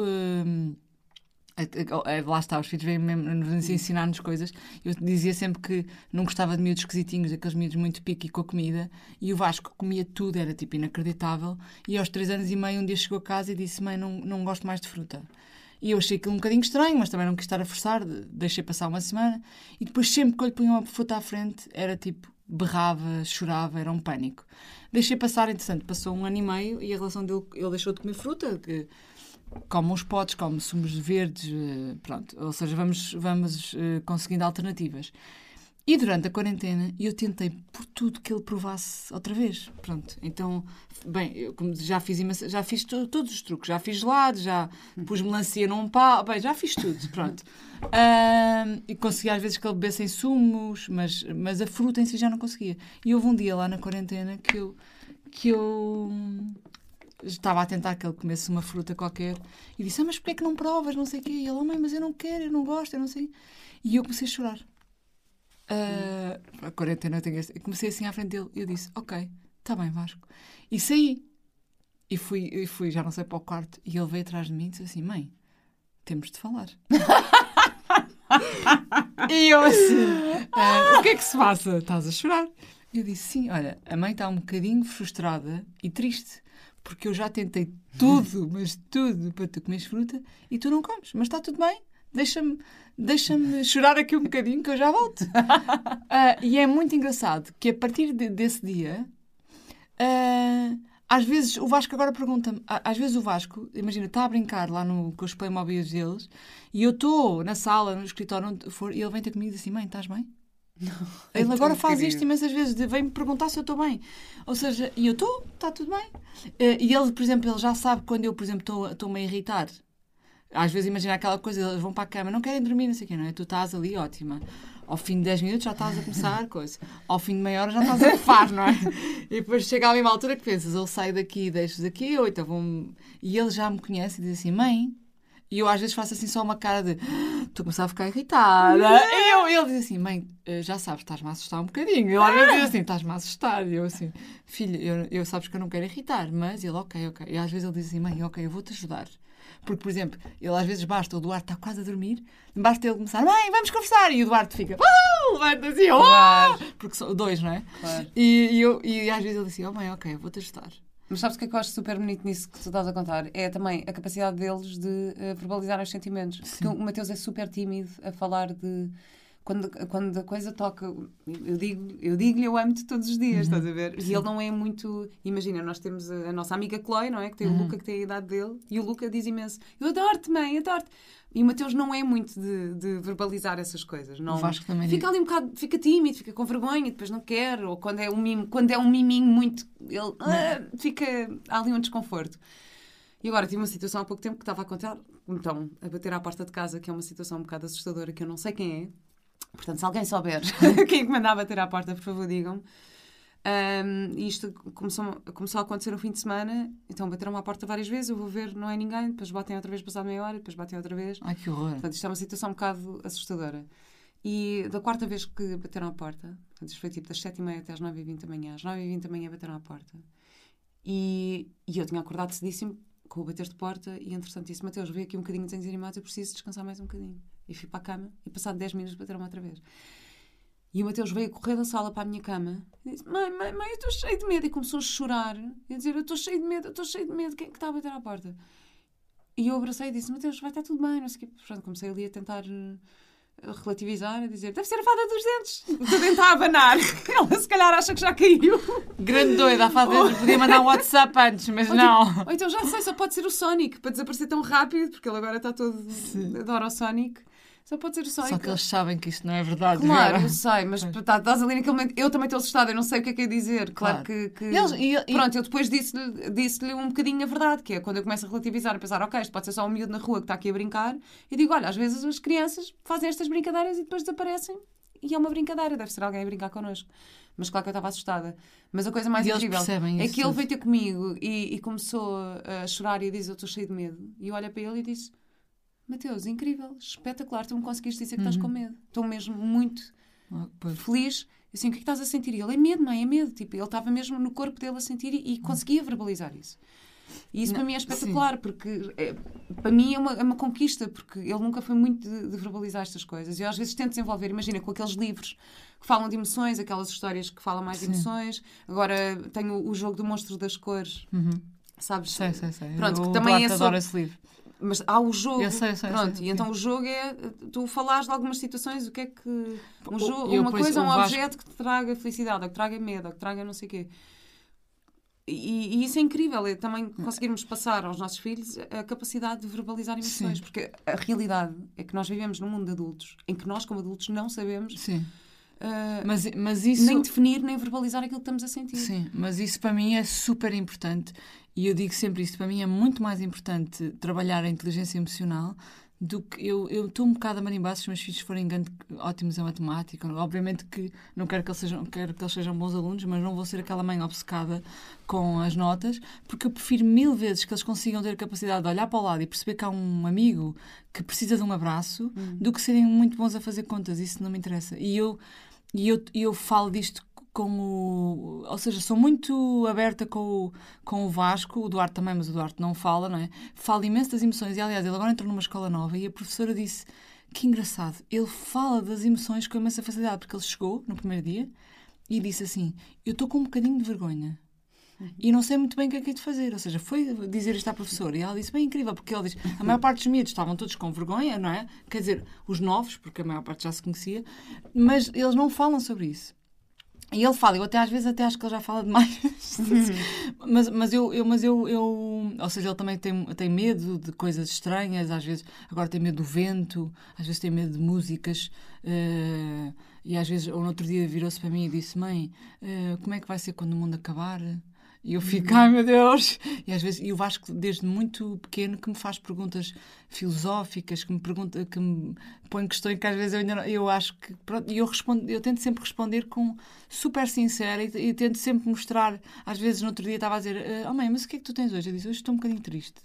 Lá está, os filhos vêm mesmo nos ensinar-nos coisas. Eu dizia sempre que não gostava de miúdos esquisitinhos, aqueles miúdos muito pique com a comida, e o Vasco comia tudo, era tipo inacreditável. E aos três anos e meio, um dia chegou a casa e disse: Mãe, não, não gosto mais de fruta. E eu achei aquilo um bocadinho estranho, mas também não quis estar a forçar, de- deixei passar uma semana. E depois, sempre que eu lhe punha uma fruta à frente, era tipo, berrava, chorava, era um pânico. Deixei passar, entretanto, passou um ano e meio e a relação dele, ele deixou de comer fruta, que come uns potes, come sumos verdes, eh, pronto. Ou seja, vamos, vamos eh, conseguindo alternativas. E durante a quarentena eu tentei por tudo que ele provasse outra vez. Pronto, então, bem, eu como já fiz, já fiz to- todos os truques. Já fiz gelado, já pus melancia num pau, bem, já fiz tudo, pronto. E conseguia às vezes que ele bebesse em sumos, mas, mas a fruta em si já não conseguia. E houve um dia lá na quarentena que eu, que eu estava a tentar que ele comesse uma fruta qualquer e disse, ah, mas porquê é que não provas, não sei o quê? E ele, oh, mãe, mas eu não quero, eu não gosto, eu não sei. E eu comecei a chorar. Ah, a quarentena eu tenho comecei assim à frente dele e eu disse, ok, está bem Vasco. E saí. E fui, e fui, já não sei, para o quarto e ele veio atrás de mim e disse assim, mãe, temos de falar. e eu assim, "Ah, o que é que se passa? Estás a chorar? Eu disse, sim, olha, a mãe está um bocadinho frustrada e triste, porque eu já tentei tudo, mas tudo, para tu comeres fruta e tu não comes, mas está tudo bem, deixa-me deixa chorar aqui um bocadinho que eu já volto. Ah, e é muito engraçado que a partir de- desse dia, ah, às vezes o Vasco agora pergunta-me, às vezes o Vasco, imagina, está a brincar lá no, com os Playmobil deles e eu estou na sala, no escritório, onde for, e ele vem ter comigo e diz assim: Mãe, estás bem? é Ele agora faz querido. isto imensas vezes, vem-me perguntar se eu estou bem. Ou seja, e eu estou, está tudo bem. Eh, E ele, por exemplo, ele já sabe quando eu, por exemplo, estou- estou-me a irritar. Às vezes imagina aquela coisa, eles vão para a cama, não querem dormir, não sei o quê, não é? Tu estás ali, ótima. Ao fim de 10 minutos já estás a começar coisa. Ao fim de meia hora já estás a bufar, não é? E depois chega ali uma altura que pensas, ele sai daqui e deixas aqui, ou então vão... E ele já me conhece e diz assim, mãe... E eu às vezes faço assim só uma cara de "Ah, estou a começar a ficar irritada. E eu, ele diz assim, mãe, eh, já sabes, estás-me a assustar um bocadinho. Ele às vezes diz assim, estás-me a assustar. E eu assim, filho, eu, eu sabes que eu não quero irritar, mas ele, ok, ok. E às vezes ele diz assim, mãe, ok, eu vou-te ajudar. Porque, por exemplo, ele às vezes basta, o Duarte está quase a dormir, basta ele começar, mãe, vamos conversar. E o Duarte fica, oh! levanta assim, oh! Claro. porque são dois, não é? Claro. E, e eu, e às vezes ele diz assim, oh mãe, ok, eu vou-te ajudar. Mas sabes o que é que eu acho super bonito nisso que tu estás a contar? É também a capacidade deles de eh, verbalizar os sentimentos. Porque o Mateus é super tímido a falar de. Quando, quando a coisa toca, eu digo-lhe, eu, digo eu amo-te todos os dias, estás a ver? E ele não é muito. Imagina, nós temos a, a nossa amiga Chloe, não é? Que tem o Luca que tem a idade dele, e o Luca diz imenso: Eu adoro-te, mãe, adoro-te. E o Mateus não é muito de, de verbalizar essas coisas. Não, fica ali um bocado, fica tímido, fica com vergonha, depois não quer, ou quando é um mimo, quando é um miminho muito, ele ah, fica há ali um desconforto. E agora tive uma situação há pouco tempo que estava a contar, então, a bater à porta de casa, que é uma situação um bocado assustadora, que eu não sei quem é. Portanto, se alguém souber quem é que manda a bater à porta, por favor, digam-me. Um, e isto começou, começou a acontecer no fim de semana, então bateram à porta várias vezes, eu vou ver, não é ninguém, depois batem outra vez, passado meia hora, depois batem outra vez. Ai, que horror. Portanto, isto é uma situação um bocado assustadora. E da quarta vez que bateram à porta, portanto, isto foi tipo das 7h30 até às 9h20 da manhã, às 9h20 da manhã bateram à porta. E, e eu tinha acordado cedíssimo com o bater de porta e, entretanto, disse: Mateus, veio aqui um bocadinho de animados, eu preciso descansar mais um bocadinho. E fui para a cama e, passado 10 minutos, bateram outra vez. E o Mateus veio correr da sala para a minha cama e disse: Mãe, mãe, mãe, eu estou cheio de medo. E começou a chorar e a dizer: Eu estou cheio de medo, eu estou cheio de medo. Quem é que está a bater à porta? E eu abracei e disse: Mateus, vai estar tudo bem. Não sei o quê. Portanto, comecei ali a tentar eh, relativizar, a dizer: Deve ser a fada dos dentes. Está a abanar. Ela se calhar acha que já caiu. Grande doida, a fada podia mandar um WhatsApp antes, mas Ou não. tipo- ou então já sei, só pode ser o Sonic para desaparecer tão rápido, porque ele agora está todo. adora o Sonic. Só pode ser o Sonic. Só que eles sabem que isto não é verdade. Claro, Vera. eu sei, mas tá, estás ali naquele momento. Eu também estou assustada, eu não sei o que é que é dizer. Claro, Claro. que. que- Eles- e- e- Pronto, eu depois disse-lhe disse um bocadinho a verdade, que é quando eu começo a relativizar, a pensar, ok, isto pode ser só um miúdo na rua que está aqui a brincar, e digo, olha, às vezes as crianças fazem estas brincadeiras e depois desaparecem. E é uma brincadeira, deve ser alguém a brincar connosco. Mas claro que eu estava assustada. Mas a coisa mais E incrível é que ele veio ter comigo e, e começou a chorar e a dizer: Eu estou cheio de medo. E eu olho para ele e disse: Mateus, incrível, espetacular, tu me conseguiste dizer que estás com medo. Estou mesmo muito Ah, feliz. Eu Assim, o que é que estás a sentir? E ele é medo, mãe, é medo. Tipo, ele estava mesmo no corpo dele a sentir e, e conseguia verbalizar isso. E isso Não, para mim é espetacular, porque é, para mim é uma, é uma conquista, porque ele nunca foi muito de, de verbalizar estas coisas. Eu às vezes tento desenvolver, imagina, com aqueles livros que falam de emoções, aquelas histórias que falam mais de Sim. emoções. Agora tenho o jogo do monstro das cores, Uhum. sabes? Sei, sei, sei. Pronto, o que também é sobre- esse livro. Mas há o jogo. Eu sei, eu sei, eu Pronto, sei, e então o jogo é tu falares de algumas situações, o que é que. Um jogo, eu, uma coisa, um Vasco- objeto que te traga felicidade, ou que traga medo, ou que traga não sei o quê. E, e isso é incrível, é também conseguirmos passar aos nossos filhos a capacidade de verbalizar emoções, Sim. porque a realidade é que nós vivemos num mundo de adultos em que nós, como adultos, não sabemos Sim. Ah, Mas, mas isso. nem definir nem verbalizar aquilo que estamos a sentir. Sim, mas isso para mim é super importante e eu digo sempre isto, para mim é muito mais importante trabalhar a inteligência emocional do que eu eu estou um bocado a marimbar se os meus filhos forem grande, ótimos em matemática. Obviamente que não quero que, eles sejam, quero que eles sejam bons alunos, mas não vou ser aquela mãe obcecada com as notas, porque eu prefiro mil vezes que eles consigam ter a capacidade de olhar para o lado e perceber que há um amigo que precisa de um abraço do que serem muito bons a fazer contas. Isso não me interessa. E eu, e eu, e eu falo disto com o. Ou seja, sou muito aberta com o, com o Vasco, o Duarte também, mas o Duarte não fala, não é? Fala imenso das emoções. E aliás, ele agora entrou numa escola nova e a professora disse: Que engraçado, ele fala das emoções com imensa facilidade, porque ele chegou no primeiro dia e disse assim: Eu estou com um bocadinho de vergonha. E não sei muito bem o que é que é de fazer. Ou seja, foi dizer isto à professora. E ela disse, bem incrível, porque ele diz, a maior parte dos miúdos estavam todos com vergonha, não é? Quer dizer, os novos, porque a maior parte já se conhecia, mas eles não falam sobre isso. E ele fala, eu até às vezes até acho que ele já fala demais. mas mas, eu, eu, mas eu, eu. Ou seja, ele também tem, tem medo de coisas estranhas, às vezes agora tem medo do vento, às vezes tem medo de músicas. eh, e às vezes, ou no outro dia virou-se para mim e disse: Mãe, eh, como é que vai ser quando o mundo acabar? E eu fico, ai meu Deus! E às vezes, e o Vasco, desde muito pequeno, que me faz perguntas filosóficas, que me pergunta, que me põe questões que às vezes eu ainda não, eu acho que. Pronto, e eu, respondo, eu tento sempre responder com super sincera e, e tento sempre mostrar. Às vezes, no outro dia, estava a dizer: "Ah, Oh mãe, mas o que é que tu tens hoje? Eu disse: Hoje estou um bocadinho triste.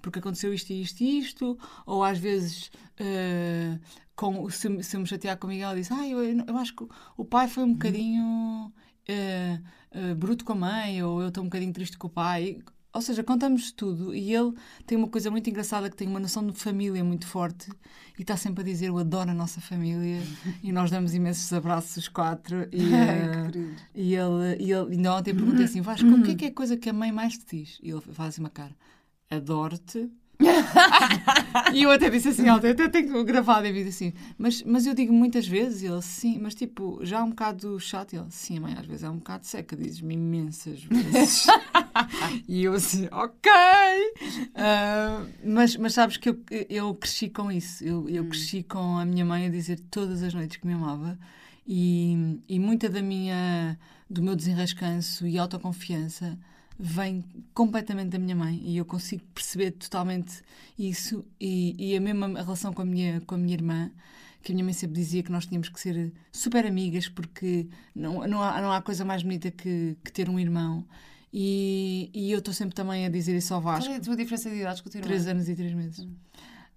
Porque aconteceu isto e isto e isto, ou às vezes ah, com, se, se me chatear com Miguel, disse: Ah, eu, eu acho que o pai foi um bocadinho eh, eh, bruto com a mãe, ou eu estou um bocadinho triste com o pai. ou seja, contamos tudo e ele tem uma coisa muito engraçada que tem uma noção de família muito forte e está sempre a dizer eu adoro a nossa família e nós damos imensos abraços os quatro e, querido. e ele, e ele ainda ontem perguntei assim, Vasco, o que é que é a coisa que a mãe mais te diz? E ele faz assim uma cara, adoro-te. e eu até disse assim, ontem, até tenho gravado em vídeo assim, mas, mas eu digo muitas vezes, e ele, sim, mas tipo, já é um bocado chato, e ele, sim, mãe, às vezes é um bocado seca, dizes-me imensas vezes. e eu assim, ok! Ah, mas, mas sabes que eu, eu cresci com isso, eu, eu cresci com a minha mãe a dizer todas as noites que me amava, e, e muita da minha, do meu desenrascanço e autoconfiança vem completamente da minha mãe e eu consigo perceber totalmente isso e, e a mesma relação com a minha com a minha irmã que a minha mãe sempre dizia que nós tínhamos que ser super amigas porque não, não, há, não há coisa mais bonita que, que ter um irmão e, e eu estou sempre também a dizer isso ao Vasco Qual é a tua diferença de idades com o teu irmão? Três anos e três meses.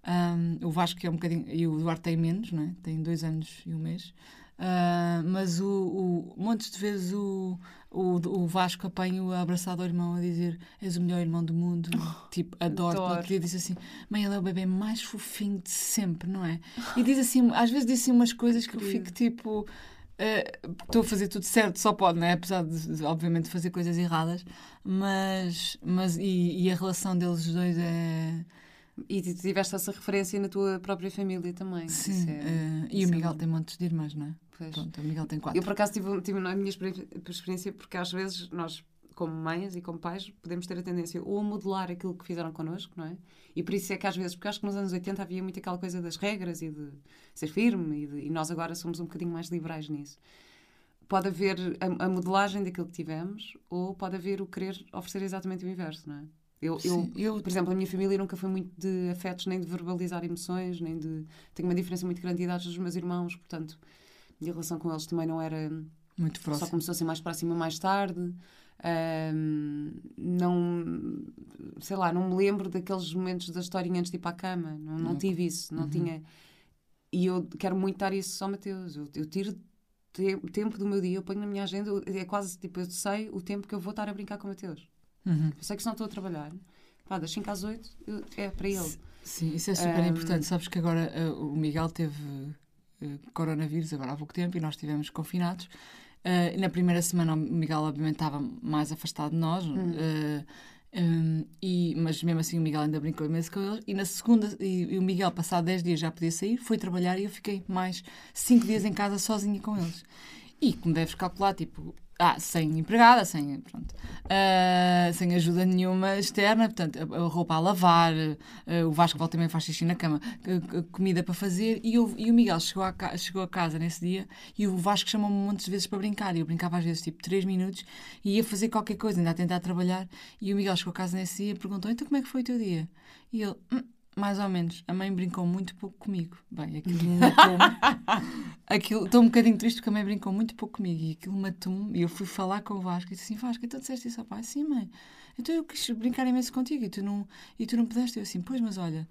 Um, o Vasco é um bocadinho. E o Duarte tem menos, não é? Tem dois anos e um mês. Ah, mas o, o, montes de vezes o, o, o Vasco apanha-o abraçado ao irmão a dizer és o melhor irmão do mundo. tipo, adoro. adoro. Outro dia disse assim: Mãe, ele é o bebê mais fofinho de sempre, não é? E diz assim, às vezes diz assim umas coisas que eu fico tipo. eh, Estou a fazer tudo certo, só pode, não é? Apesar de, de, obviamente, fazer coisas erradas, mas. mas e, e a relação deles dois é. E tiveste essa referência na tua própria família também. Sim, é- eh, e o é Miguel bom. tem montes de irmãs, não é? Pois. Pronto, o Miguel tem quatro. Eu, por acaso, tive, tive na minha experi- experiência, porque às vezes nós, como mães e como pais, podemos ter a tendência ou a modelar aquilo que fizeram connosco, não é? E por isso é que às vezes, porque acho que nos anos 80 havia muito aquela coisa das regras e de ser firme, e, de- e nós agora somos um bocadinho mais liberais nisso. Pode haver a, a modelagem daquilo que tivemos, ou pode haver o querer oferecer exatamente o inverso, não é? Eu, eu, Sim, eu- por exemplo, a minha família nunca foi muito de afetos, nem de verbalizar emoções, nem de. Tenho uma diferença muito grande de idades dos meus irmãos, portanto, minha relação com eles também não era. Muito Só próximo. começou a ser mais próxima mais tarde. Ahm, não. Sei lá, não me lembro daqueles momentos da historinha antes de ir para a cama. Não, não tive isso, não tinha. E eu quero muito dar isso ao Mateus. Eu, eu tiro te- tempo do meu dia, eu ponho na minha agenda, é quase tipo, eu sei o tempo que eu vou estar a brincar com o Mateus. Uhum. Eu sei que se não estou a trabalhar, pá, das 5 às 8 eu- é para ele. Sim, isso é super Ahm. importante. Sabes que agora eh, o Miguel teve eh, coronavírus agora há pouco tempo e nós estivemos confinados. Eh, na primeira semana o Miguel obviamente estava mais afastado de nós, eh, um, e, mas mesmo assim o Miguel ainda brincou imenso com eles. E na segunda, e, e o Miguel, passado 10 dias, já podia sair, foi trabalhar e eu fiquei mais 5 dias em casa sozinha com eles. E como deves calcular, tipo, ah, sem empregada, sem, pronto, ah, sem ajuda nenhuma externa, portanto, a, a roupa a lavar, ah, o Vasco volta também faz xixi na cama, a comida para fazer, e, eu- e o Miguel chegou a, chegou a casa nesse dia e o Vasco chamou-me de vezes para brincar, e eu brincava às vezes tipo 3 minutos e ia fazer qualquer coisa, ainda a tentar trabalhar, e o Miguel chegou a casa nesse dia e perguntou, então como é que foi o teu dia? E ele, "Hum, mais ou menos, a mãe brincou muito pouco comigo. Bem, aquilo me matou-me. Estou um bocadinho triste porque a mãe brincou muito pouco comigo e aquilo matou-me. E eu fui falar com o Vasco e disse assim: Vasco, então disseste isso ao pai? Sim, mãe. Então eu quis brincar imenso contigo e tu não, e tu não pudeste. Eu assim: Pois, mas olha,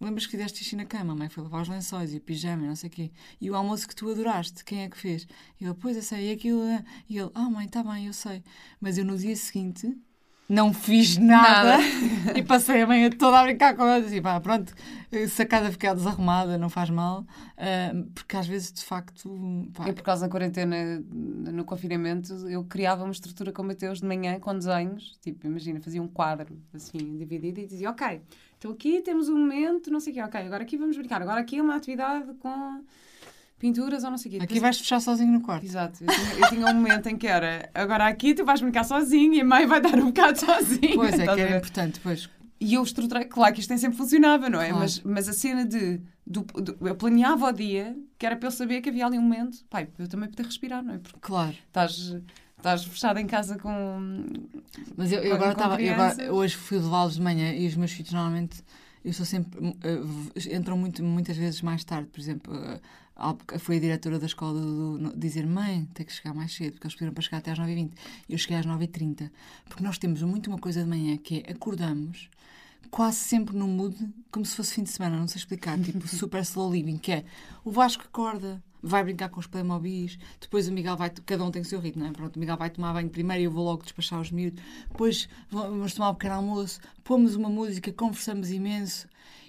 lembras que fizeste xixi na cama? A mãe foi lavar os lençóis e o pijama e não sei o quê. E o almoço que tu adoraste, quem é que fez? E ele: Pois, eu sei. E aquilo. é." E ele: Ah, mãe, está bem, eu sei. Mas eu no dia seguinte. Não fiz nada, e passei a manhã toda a brincar com eles. E pá, pronto, se a casa ficar desarrumada, não faz mal, ah, porque às vezes de facto. pá, Eu, por causa da quarentena, no confinamento, eu criava uma estrutura com o Mateus de manhã, com desenhos. Tipo, imagina, fazia um quadro, assim, dividido, e dizia, ok, então aqui temos um momento, não sei o quê, ok, agora aqui vamos brincar. Agora aqui é uma atividade com pinturas ou não sei o quê. Aqui Depois- vais fechar sozinho no quarto. Exato. Eu tinha, eu tinha um momento em que era, agora aqui tu vais brincar sozinho e a mãe vai dar um bocado sozinha. Pois é, que era importante, pois. E eu estruturei, claro que isto nem sempre funcionava, não é? Claro. Mas, mas a cena de, do, do- Eu planeava o dia, que era para eu saber que havia ali um momento, pai, para eu também poder respirar, não é? Porque Claro. estás, estás fechado em casa com. Mas eu, eu agora estava. Hoje fui levá-los de manhã e os meus filhos normalmente. Eu sou sempre. v- entram muito, muitas vezes mais tarde. Por exemplo, há- foi a diretora da escola do, do- dizer: Mãe, tem que chegar mais cedo, porque eles pediram para chegar até às 9h20. Eu cheguei às 9h30. Porque nós temos muito uma coisa de manhã que é acordamos quase sempre no mood como se fosse fim de semana, não sei explicar, tipo super slow living, que é o Vasco acorda, vai brincar com os Playmobis, depois o Miguel vai, cada um tem o seu ritmo, não é? Pronto, o Miguel vai tomar banho primeiro e eu vou logo despachar os miúdos, depois vamos tomar um pequeno almoço, pomos uma música, conversamos imenso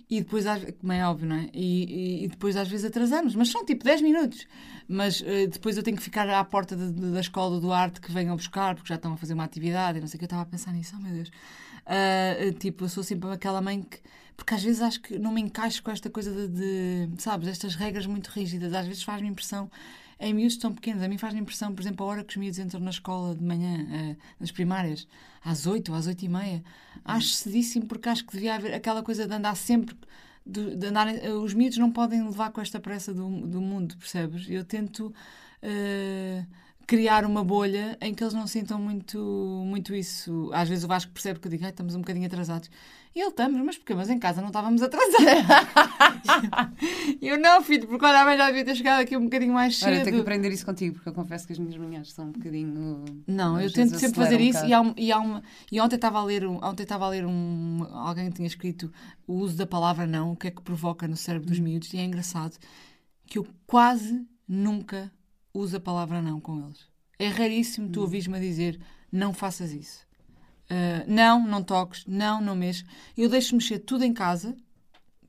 e depois, como é óbvio, não é? E, e- e depois às vezes atrasamos, mas são tipo 10 minutos. Mas eh, depois eu tenho que ficar à porta de- de- da escola do Duarte que venham buscar, porque já estão a fazer uma atividade e não sei o que. Eu estava a pensar nisso, oh meu Deus. Eh, tipo, eu sou sempre aquela mãe que. Porque às vezes acho que não me encaixo com esta coisa de, de sabes, estas regras muito rígidas. Às vezes faz-me impressão. Em miúdos tão pequenos, a mim faz-me impressão, por exemplo, a hora que os miúdos entram na escola de manhã, eh, nas primárias, às 8 ou às 8 e meia. Acho cedíssimo porque acho que devia haver aquela coisa de andar sempre. De, de andarem- eh, os miúdos não podem levar com esta pressa do, do mundo, percebes? Eu tento eh, criar uma bolha em que eles não sintam muito, muito isso. Às vezes o Vasco percebe que eu digo, "Ai, estamos um bocadinho atrasados. E ele, estamos, mas porquê? Mas em casa não estávamos atrasados. E eu, não, filho, porque olha, a já devia ter chegado aqui um bocadinho mais cedo. Olha, eu tenho que aprender isso contigo, porque eu confesso que as minhas manhãs são um bocadinho. Não, eu tento sempre fazer um isso e, há um- e, há uma- e ontem estava a ler um, ontem estava a ler um alguém tinha escrito o uso da palavra não, o que é que provoca no cérebro Hum. dos miúdos e é engraçado que eu quase nunca uso a palavra não com eles. É raríssimo Hum. tu ouvires-me a dizer não faças isso. Ah, não, não toques, não, não mexes. Eu deixo mexer tudo em casa,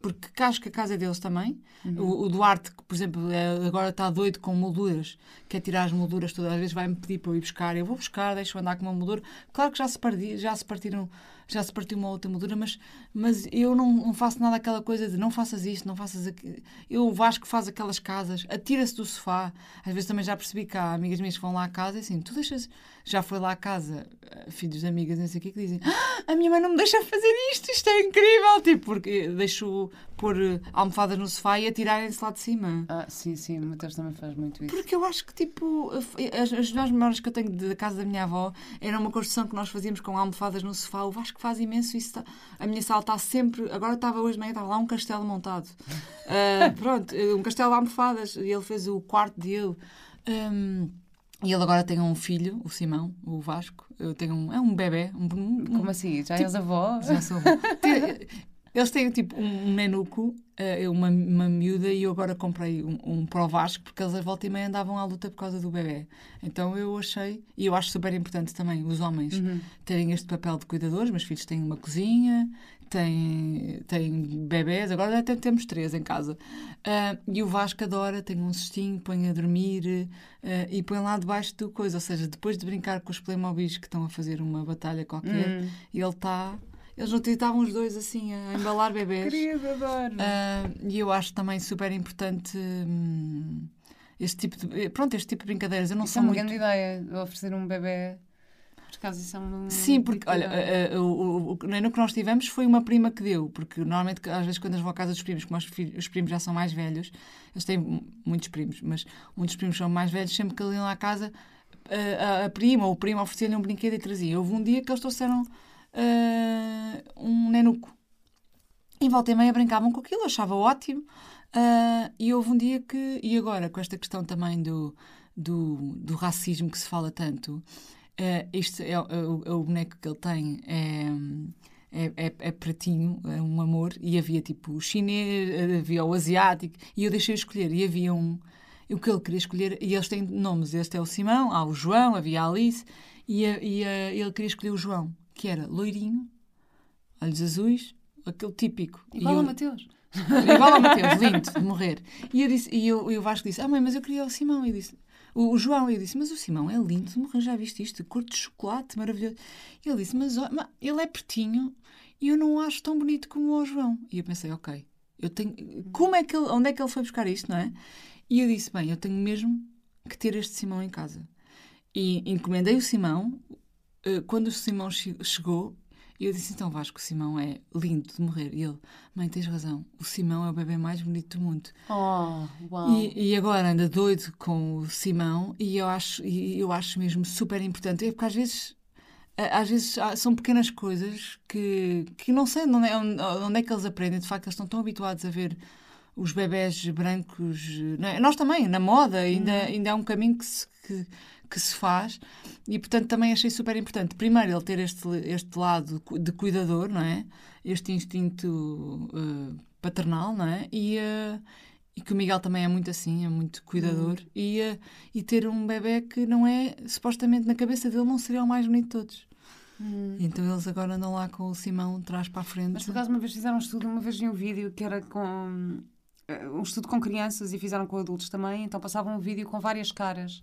porque acho que a casa é deles também. O, o Duarte, que, por exemplo, é- agora está doido com molduras, quer tirar as molduras todas, às vezes vai-me pedir para eu ir buscar. Eu vou buscar, deixo andar com uma moldura. Claro que já se, parti, já se partiram, já se partiu uma outra moldura, mas, mas eu não, não faço nada aquela coisa de não faças isto, não faças aquilo. Eu, o Vasco faz aquelas casas, atira-se do sofá. Às vezes também já percebi que há amigas minhas que vão lá à casa e assim, tu deixas. Já foi lá à casa, eh, filhos de amigas, não sei o quê, que dizem: "Ah, a minha mãe não me deixa fazer isto, isto é incrível. Tipo, porque deixo pôr eh, almofadas no sofá e atirarem-se lá de cima. Ah, sim, sim, o Mateus também faz muito isso. Porque eu acho que, tipo, as, as melhores memórias que eu tenho da casa da minha avó era uma construção que nós fazíamos com almofadas no sofá. O Vasco faz imenso isso. tá- A minha sala está sempre. Agora estava hoje de manhã, estava lá um castelo montado. Ah, pronto, um castelo de almofadas. E ele fez o quarto dele. Ahm, e ele agora tem um filho, o Simão, o Vasco. Eu tenho um, é um bebê. Um, um- Como assim? Já és avó? já sou avó. Eles têm tipo um, nenuco, eh, uma, uma miúda, e eu agora comprei um, um para o Vasco, porque eles a volta e meia andavam à luta por causa do bebê. Então eu achei, e eu acho super importante também os homens Uhum. terem este papel de cuidadores. Meus filhos têm uma cozinha, têm, têm bebés, agora até temos três em casa. Ah, e o Vasco adora, tem um cestinho, põe a dormir ah, e põe lá debaixo do coisa. Ou seja, depois de brincar com os Playmobis que estão a fazer uma batalha qualquer, Hum. ele está. Eles não estavam os dois assim a embalar bebês. Querido, adoro. Ah, e eu acho também super importante hum, este tipo de. Pronto, este tipo de brincadeiras. Eu não isso sou é uma muito. grande ideia, oferecer um bebê. Por acaso isso é uma. Sim, porque, olha, eh, eh, o, o, o, no que nós tivemos foi uma prima que deu, porque normalmente, às vezes, quando eles vão à casa dos primos, como os, os primos já são mais velhos, eles têm mu- muitos primos, mas um dos primos são mais velhos, sempre que eles iam lá à casa, eh, a, a prima ou o primo oferecia-lhe um brinquedo e trazia. Houve um dia que eles trouxeram eh, um nenuco. E volta e meia brincavam com aquilo, achava ótimo. Ah, e houve um dia que, e agora com esta questão também do, do, do racismo que se fala tanto, ah, isto é, é é o boneco que ele tem, é, é, é, é pratinho, é um amor, e havia tipo o chinês, havia o asiático, e eu deixei escolher, e havia um, o que ele queria escolher, e eles têm nomes, este é o Simão, há o João, havia a Alice, e, e ele queria escolher o João, que era loirinho, olhos azuis, aquele típico. Igual eu- ao Mateus. Igual ao Mateus, lindo, de morrer. E, eu disse, e, eu, e o Vasco disse: Ah, mãe, mas eu queria o Simão. E disse, o, o João, e eu disse: Mas o Simão é lindo de morrer, já viste isto? Cor de chocolate, maravilhoso. E ele disse: Mas, ó, ele é pertinho e eu não o acho tão bonito como o João. E eu pensei: Ok, eu tenho. Como é que ele, onde é que ele foi buscar isto, não é? E eu disse: Bem, eu tenho mesmo que ter este Simão em casa. E encomendei o Simão. Eh, Quando o Simão che- chegou, eu disse: Então, Vasco, o Simão é lindo de morrer. E ele: Mãe, tens razão. O Simão é o bebê mais bonito do mundo. Oh, uau. E, e agora anda doido com o Simão. E eu acho, e eu acho mesmo super importante. É porque às vezes. Às vezes são pequenas coisas que, que não sei onde é, onde, é que eles aprendem. De facto, eles estão tão habituados a ver os bebés brancos. é? Nós também, na moda, ainda, ainda é um caminho que se, que, que se faz. E, portanto, também achei super importante. Primeiro, ele ter este, este lado de cuidador, não é? Este instinto eh, paternal, não é? E, eh, e que o Miguel também é muito assim, é muito cuidador, e, eh, e ter um bebê que não é, supostamente na cabeça dele, não seria o mais bonito de todos. Então eles agora andam lá com o Simão trás para a frente. Mas por acaso uma vez fizeram um estudo, uma vez vi um vídeo que era com um estudo com crianças e fizeram com adultos também, então passavam um vídeo com várias caras.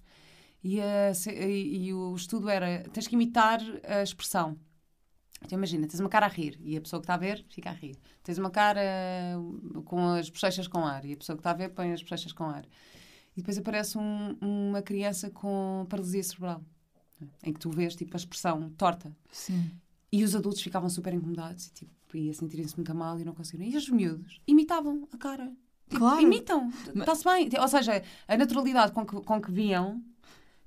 E, a e- e o estudo era: tens que imitar a expressão. Então imagina, tens uma cara a rir e a pessoa que está a ver fica a rir. Tens uma cara uh, com as bochechas com ar e a pessoa que está a ver põe as bochechas com ar. E depois aparece um- uma criança com paralisia cerebral, em que tu vês tipo a expressão torta. Sim. E os adultos ficavam super incomodados e tipo, ia sentirem-se muito mal e não conseguiam. E os miúdos imitavam a cara. Tipo, Claro. Imitam. Está-se bem. Ou seja, a naturalidade com que, com que viam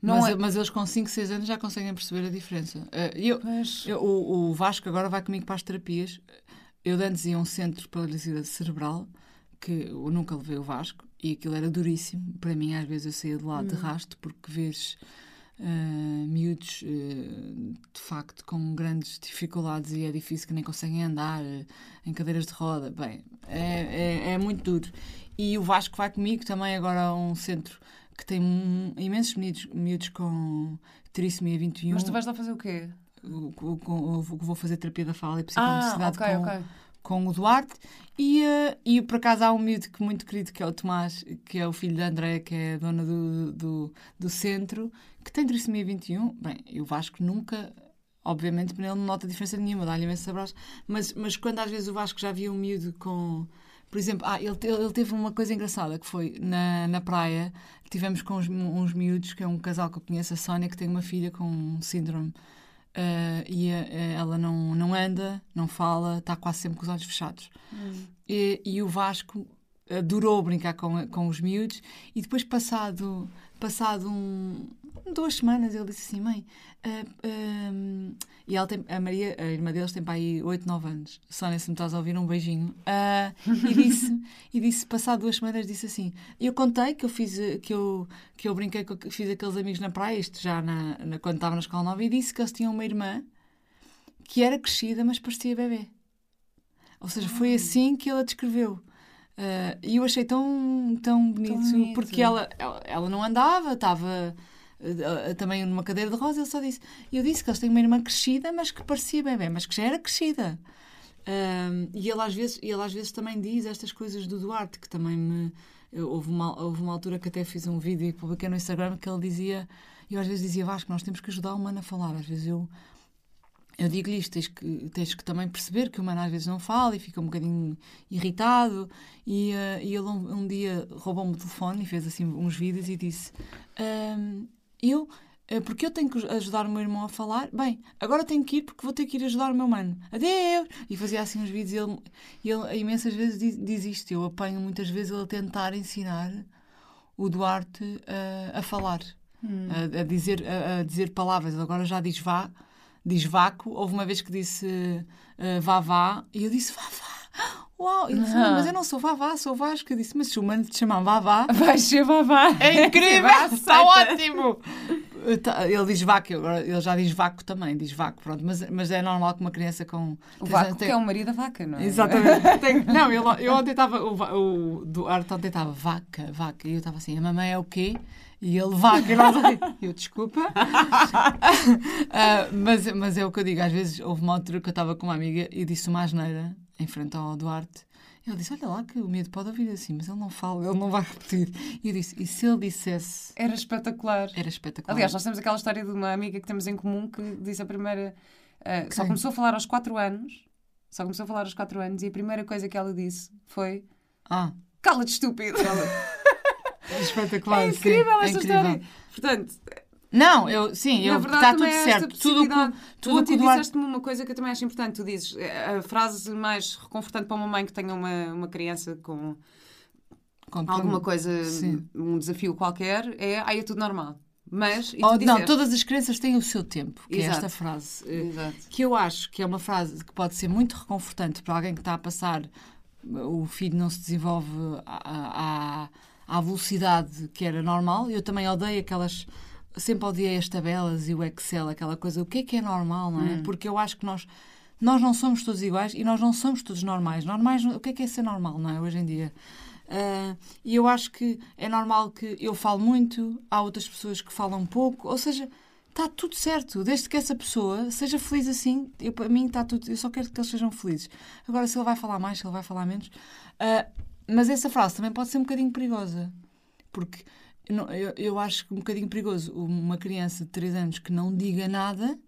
não mas, é. mas eles com 5, 6 anos já conseguem perceber a diferença. Eh, eu, Pois. eu- o, Vasco agora vai comigo para as terapias. Eu antes ia a um centro de paralisia cerebral, que eu nunca levei o Vasco, e aquilo era duríssimo. Para mim, às vezes, eu saía de lá de rasto, porque vês eh, miúdos, eh, de facto, com grandes dificuldades e é difícil que nem conseguem andar eh, em cadeiras de roda. Bem, é, é, é muito duro. E o Vasco vai comigo também agora a um centro que tem um- imensos miúdos, miúdos com trissomia 21. Mas tu vais lá fazer o quê? O- eu vou fazer terapia da fala e Ah, psicomotricidade ok, com, ok. com o Duarte. E, eh, e por acaso há um miúdo que muito querido, que é o Tomás, que é o filho da Andréia, que é a dona do, do, do centro, que tem trissomia 21. Bem, e o Vasco nunca, obviamente, ele não nota diferença nenhuma, dá-lhe imensos abraços. Mas, mas quando às vezes o Vasco já via um miúdo com. Por exemplo, ah, ele, ele teve uma coisa engraçada que foi na, na praia, tivemos com uns, uns miúdos, que é um casal que eu conheço, a Sónia, que tem uma filha com síndrome. ah, e ah, ela não, não anda, não fala, está quase sempre com os olhos fechados. E, e o Vasco adorou brincar com, com os miúdos e depois passado, passado um, duas semanas ele disse assim, mãe ah, ah, e ela tem, a Maria, a irmã deles tem para aí 8, 9 anos Sónia, se me estás a ouvir, um beijinho Ah, e disse, e disse, passado duas semanas disse assim, eu contei que eu fiz eh, que eu, que eu brinquei, com, que fiz aqueles amigos na praia, isto já na, na- quando estava na escola nova e disse que eles tinham uma irmã que era crescida, mas parecia bebê ou seja, foi assim que ele a descreveu. Ah, E eu achei tão, tão bonito, bonito. porque ela, ela, ela não andava, estava também numa cadeira de rosa. Ele só disse: Eu disse que eles têm uma irmã crescida, mas que parecia bebê, mas que já era crescida. E ele às, vezes, ele às vezes também diz estas coisas do Duarte, que também me. eu- houve, uma, houve uma altura que até fiz um vídeo e publiquei no Instagram que ele dizia. Eu às vezes dizia Vasco, nós temos que ajudar o humano a falar. Às vezes eu eu digo-lhe isto, tens que, tens que também perceber que o humano às vezes não fala e fica um bocadinho irritado. E, eh, e ele um, um dia roubou-me o telefone e fez assim uns vídeos e disse: "Ahm, Eu, eh, porque eu tenho que ajudar o meu irmão a falar, bem, agora tenho que ir porque vou ter que ir ajudar o meu mano. Adeus! E fazia assim uns vídeos e ele, ele imensas vezes diz, diz isto. Eu apanho muitas vezes ele a tentar ensinar o Duarte eh, a falar, a, a dizer, a, a dizer palavras. Ele agora já diz vá diz vácuo. Houve uma vez que disse eh, vá vá e eu disse vá vá. Uau! Ele disse, "Não, mas eu não sou vá vá, sou Vasco. Eu disse, mas se o humano te chamar vá vá, Vai ser babá. é incrível, está ótimo! Tá, Ele diz agora ele já diz vácuo também, diz vácuo, pronto, mas, mas é normal que uma criança com. O vácuo que é o marido da vaca, não é? Exatamente. Tem- Não, eu, eu ontem estava. O, o Duarte ontem estava vaca, vaca. E eu estava assim, a mamãe é o quê? E ele vaca. E nós eu desculpa. Ah, mas, mas é o que eu digo. Às vezes houve uma altura que eu estava com uma amiga e disse uma asneira em frente ao Duarte. Ele disse: Olha lá, que o medo pode ouvir assim, mas ele não fala, ele não vai repetir. E eu disse: E se ele dissesse? Era espetacular. Era espetacular. Aliás, nós temos aquela história de uma amiga que temos em comum que disse a primeira. ah, Só começou a falar aos 4 anos. Só começou a falar aos 4 anos e a primeira coisa que ela disse foi: Ah, Cala-te, estúpido! é espetacular. É sim, incrível é esta incrível. história. Portanto, Não, eu, sim, eu, verdade, está tudo certo. Tudo que. Tu tudo ontem o Duarte disseste-me uma coisa que eu também acho importante. Tu dizes eh, a frase mais reconfortante para uma mãe que tenha uma, uma criança com Conta- alguma coisa, Sim. um desafio qualquer, é ai, é tudo normal. Mas, tu Oh, não, todas as crianças têm o seu tempo, que Exato. é esta frase. eh, Exato. Que eu acho que é uma frase que pode ser muito reconfortante para alguém que está a passar. O filho não se desenvolve à, à, à velocidade que era normal. Eu também odeio aquelas. Sempre odiei as tabelas e o Excel, aquela coisa. O que é que é normal, não é? Hum. Porque eu acho que nós. Nós não somos todos iguais e nós não somos todos normais. Normais, o que é que é ser normal, não é? Hoje em dia. Ah, e eu acho que é normal que eu falo muito, há outras pessoas que falam pouco, ou seja, está tudo certo, desde que essa pessoa seja feliz assim, eu, para mim está tudo, eu só quero que eles sejam felizes. Agora, se ele vai falar mais, se ele vai falar menos. ah, mas essa frase também pode ser um bocadinho perigosa, porque não- eu, eu acho que um bocadinho perigoso uma criança de 3 anos que não diga nada,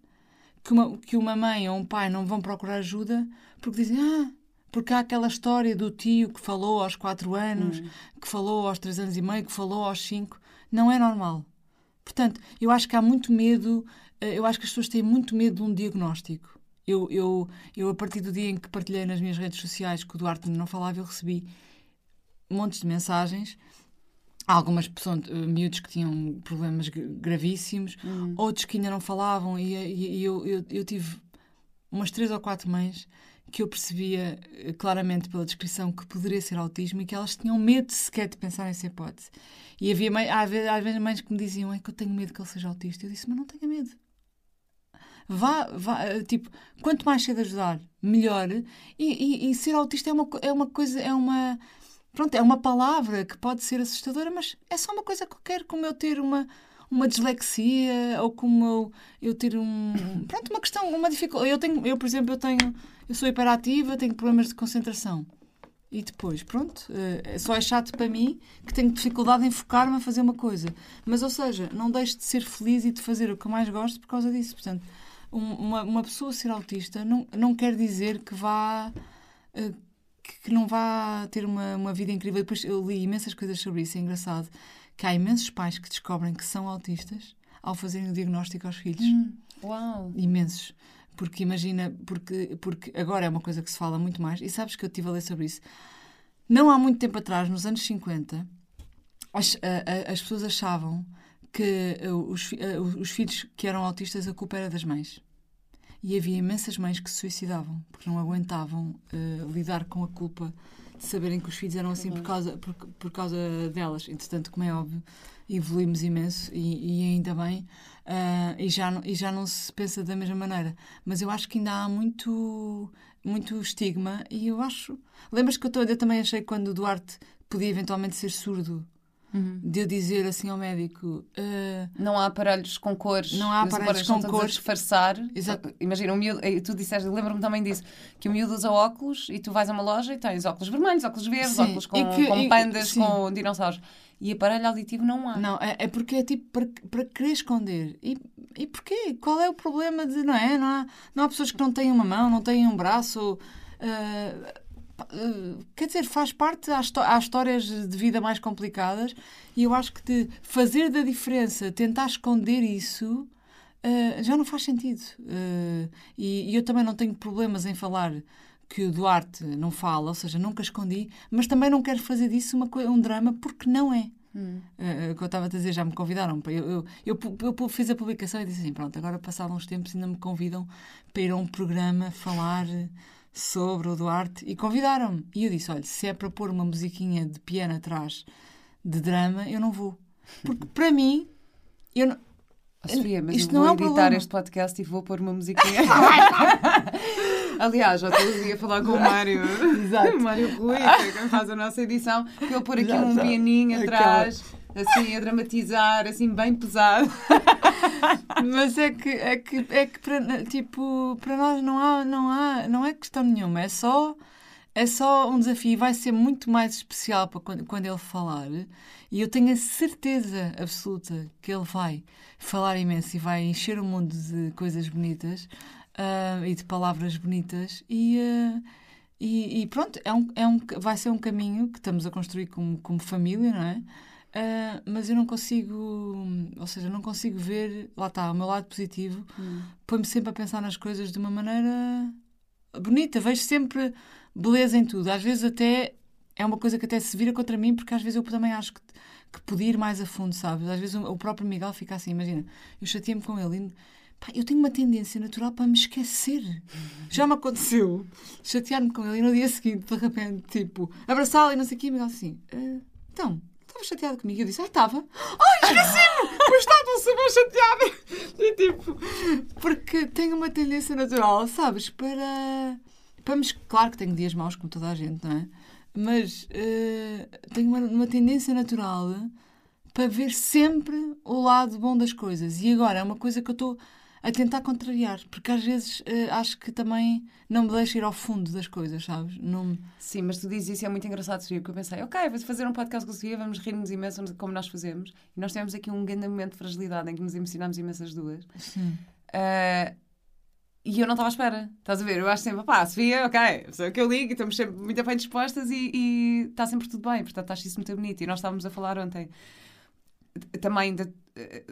que uma, que uma mãe ou um pai não vão procurar ajuda porque dizem, ah, porque há aquela história do tio que falou aos 4 anos, que falou aos 3 anos e meio, que falou aos 5. Não é normal. Portanto, eu acho que há muito medo, eh, eu acho que as pessoas têm muito medo de um diagnóstico. Eu, eu, eu, a partir do dia em que partilhei nas minhas redes sociais que o Duarte não falava, eu recebi montes de mensagens. Algumas são eh, miúdos que tinham problemas gra- gravíssimos, outros que ainda não falavam, e, e- e eu, eu, eu tive umas três ou quatro mães que eu percebia eh, claramente pela descrição que poderia ser autismo e que elas tinham medo sequer de pensar nessa hipótese. E havia mãe, há vezes, às vezes mães que me diziam: é que eu tenho medo que ele seja autista. Eu disse: mas não tenha medo. Vá, vá, eh, tipo, quanto mais cedo ajudar, melhor. E, e- e ser autista é uma, é uma coisa, é uma. Pronto, é uma palavra que pode ser assustadora, mas é só uma coisa qualquer, como eu ter uma, uma dislexia ou como eu, eu ter um. Pronto, uma questão, uma dificuldade. Eu, tenho, eu, por exemplo, eu tenho. Eu sou hiperativa, tenho problemas de concentração. E depois, pronto, eh, só é chato para mim que tenho dificuldade em focar-me a fazer uma coisa. Mas, ou seja, não deixo de ser feliz e de fazer o que mais gosto por causa disso. Portanto, um- uma, uma pessoa ser autista não, não quer dizer que vá. Eh, que- que não vá ter uma, uma vida incrível. Depois eu li imensas coisas sobre isso. É engraçado que há imensos pais que descobrem que são autistas ao fazerem o diagnóstico aos filhos. Uau! Imensos. Porque imagina, porque, porque agora é uma coisa que se fala muito mais, e sabes que eu estive a ler sobre isso. Não há muito tempo atrás, nos anos 50, as, a- a- as pessoas achavam que uh, os, uh, os filhos que eram autistas a culpa era das mães. E havia imensas mães que se suicidavam porque não aguentavam uh, lidar com a culpa de saberem que os filhos eram assim por causa, por, por causa delas. Entretanto, como é óbvio, evoluímos imenso e, e ainda bem, ah, e, já, e já não se pensa da mesma maneira. Mas eu acho que ainda há muito, muito estigma e eu acho. Lembras que eu, tô- eu também achei quando o Duarte podia eventualmente ser surdo, de eu dizer assim ao médico. ah, Não há aparelhos com cores. Não há Os aparelhos com cores. disfarçar. Exato. Imagina, o miúdo, eh, tu disseste, lembro-me também disso, que o miúdo usa óculos e tu vais a uma loja e tens óculos vermelhos, óculos verdes, Sim, óculos com, e que- com e- pandas, sim. com dinossauros. E aparelho auditivo não há. Não, é, é porque é tipo para, para querer esconder. E, e porquê? Qual é o problema de. Não é? Não há, não há pessoas que não têm uma mão, não têm um braço. ah, quer dizer, faz parte. Há histórias de vida mais complicadas e eu acho que de fazer da diferença, tentar esconder isso. ah, já não faz sentido. Ah, e, e eu também não tenho problemas em falar que o Duarte não fala, ou seja, nunca escondi, mas também não quero fazer disso uma, um drama porque não é. Uh, o que eu estava a dizer, já me convidaram. Eu, eu, eu, eu fiz a publicação e disse assim: pronto, agora passavam uns tempos e ainda me convidam para ir a um programa falar sobre o Duarte. E convidaram-me. E eu disse: olha, se é para pôr uma musiquinha de piano atrás de drama, eu não vou. Porque para mim, eu não. Oh, Sofia, mas Isto eu vou não é um editar problema. este podcast e vou pôr uma musiquinha. Aliás, já estou a falar com o Mário. Exato. O Mário Rui, que é faz a nossa edição, que ele pôr aqui Já, um pianinho Aquela- atrás, assim, a dramatizar, assim, bem pesado. Mas é que, é que, é que para, tipo, para nós não há, não há, não é questão nenhuma, é só, é só um desafio. Vai ser muito mais especial para quando, quando ele falar. E eu tenho a certeza absoluta que ele vai falar imenso e vai encher o mundo de coisas bonitas ah, e de palavras bonitas. E, ah, e, e pronto, é um, é um, vai ser um caminho que estamos a construir como, como família, não é? Ah, mas eu não consigo, ou seja, não consigo ver, lá está, o meu lado positivo, põe-me sempre a pensar nas coisas de uma maneira bonita, vejo sempre beleza em tudo. Às vezes até é uma coisa que até se vira contra mim, porque às vezes eu também acho que, que podia ir mais a fundo, sabes? Às vezes o, o próprio Miguel fica assim, imagina, eu chateei-me com ele e pá, eu tenho uma tendência natural para me esquecer. Já me aconteceu chatear-me com ele e no dia seguinte, de repente, tipo, abraçá-lo e não sei o quê, e Miguel assim, "Ah, então, estava chateado comigo? Eu disse, ah, estava. Ai, esqueci-me! Pois estava super chateada. E tipo, porque tenho uma tendência natural, sabes, para. para Claro que tenho dias maus, como toda a gente, não é? mas eh, tenho uma, uma tendência natural para ver sempre o lado bom das coisas. E agora é uma coisa que eu estou a tentar contrariar, porque às vezes eh, acho que também não me deixa ir ao fundo das coisas, sabes? Não Sim, mas tu dizes isso e é muito engraçado, Sofia, porque eu pensei, ok, vou fazer um podcast com a Sofia, vamos rir-nos imenso como nós fazemos. E nós tivemos aqui um grande momento de fragilidade em que nos emocionámos imenso as duas. Sim. Ah, e eu não estava à espera. Estás a ver? Eu acho sempre, pá, Sofia, ok, é o que eu ligo, e estamos sempre muito bem dispostas e, e está sempre tudo bem. Portanto, acho isso muito bonito. E nós estávamos a falar ontem também de, eh,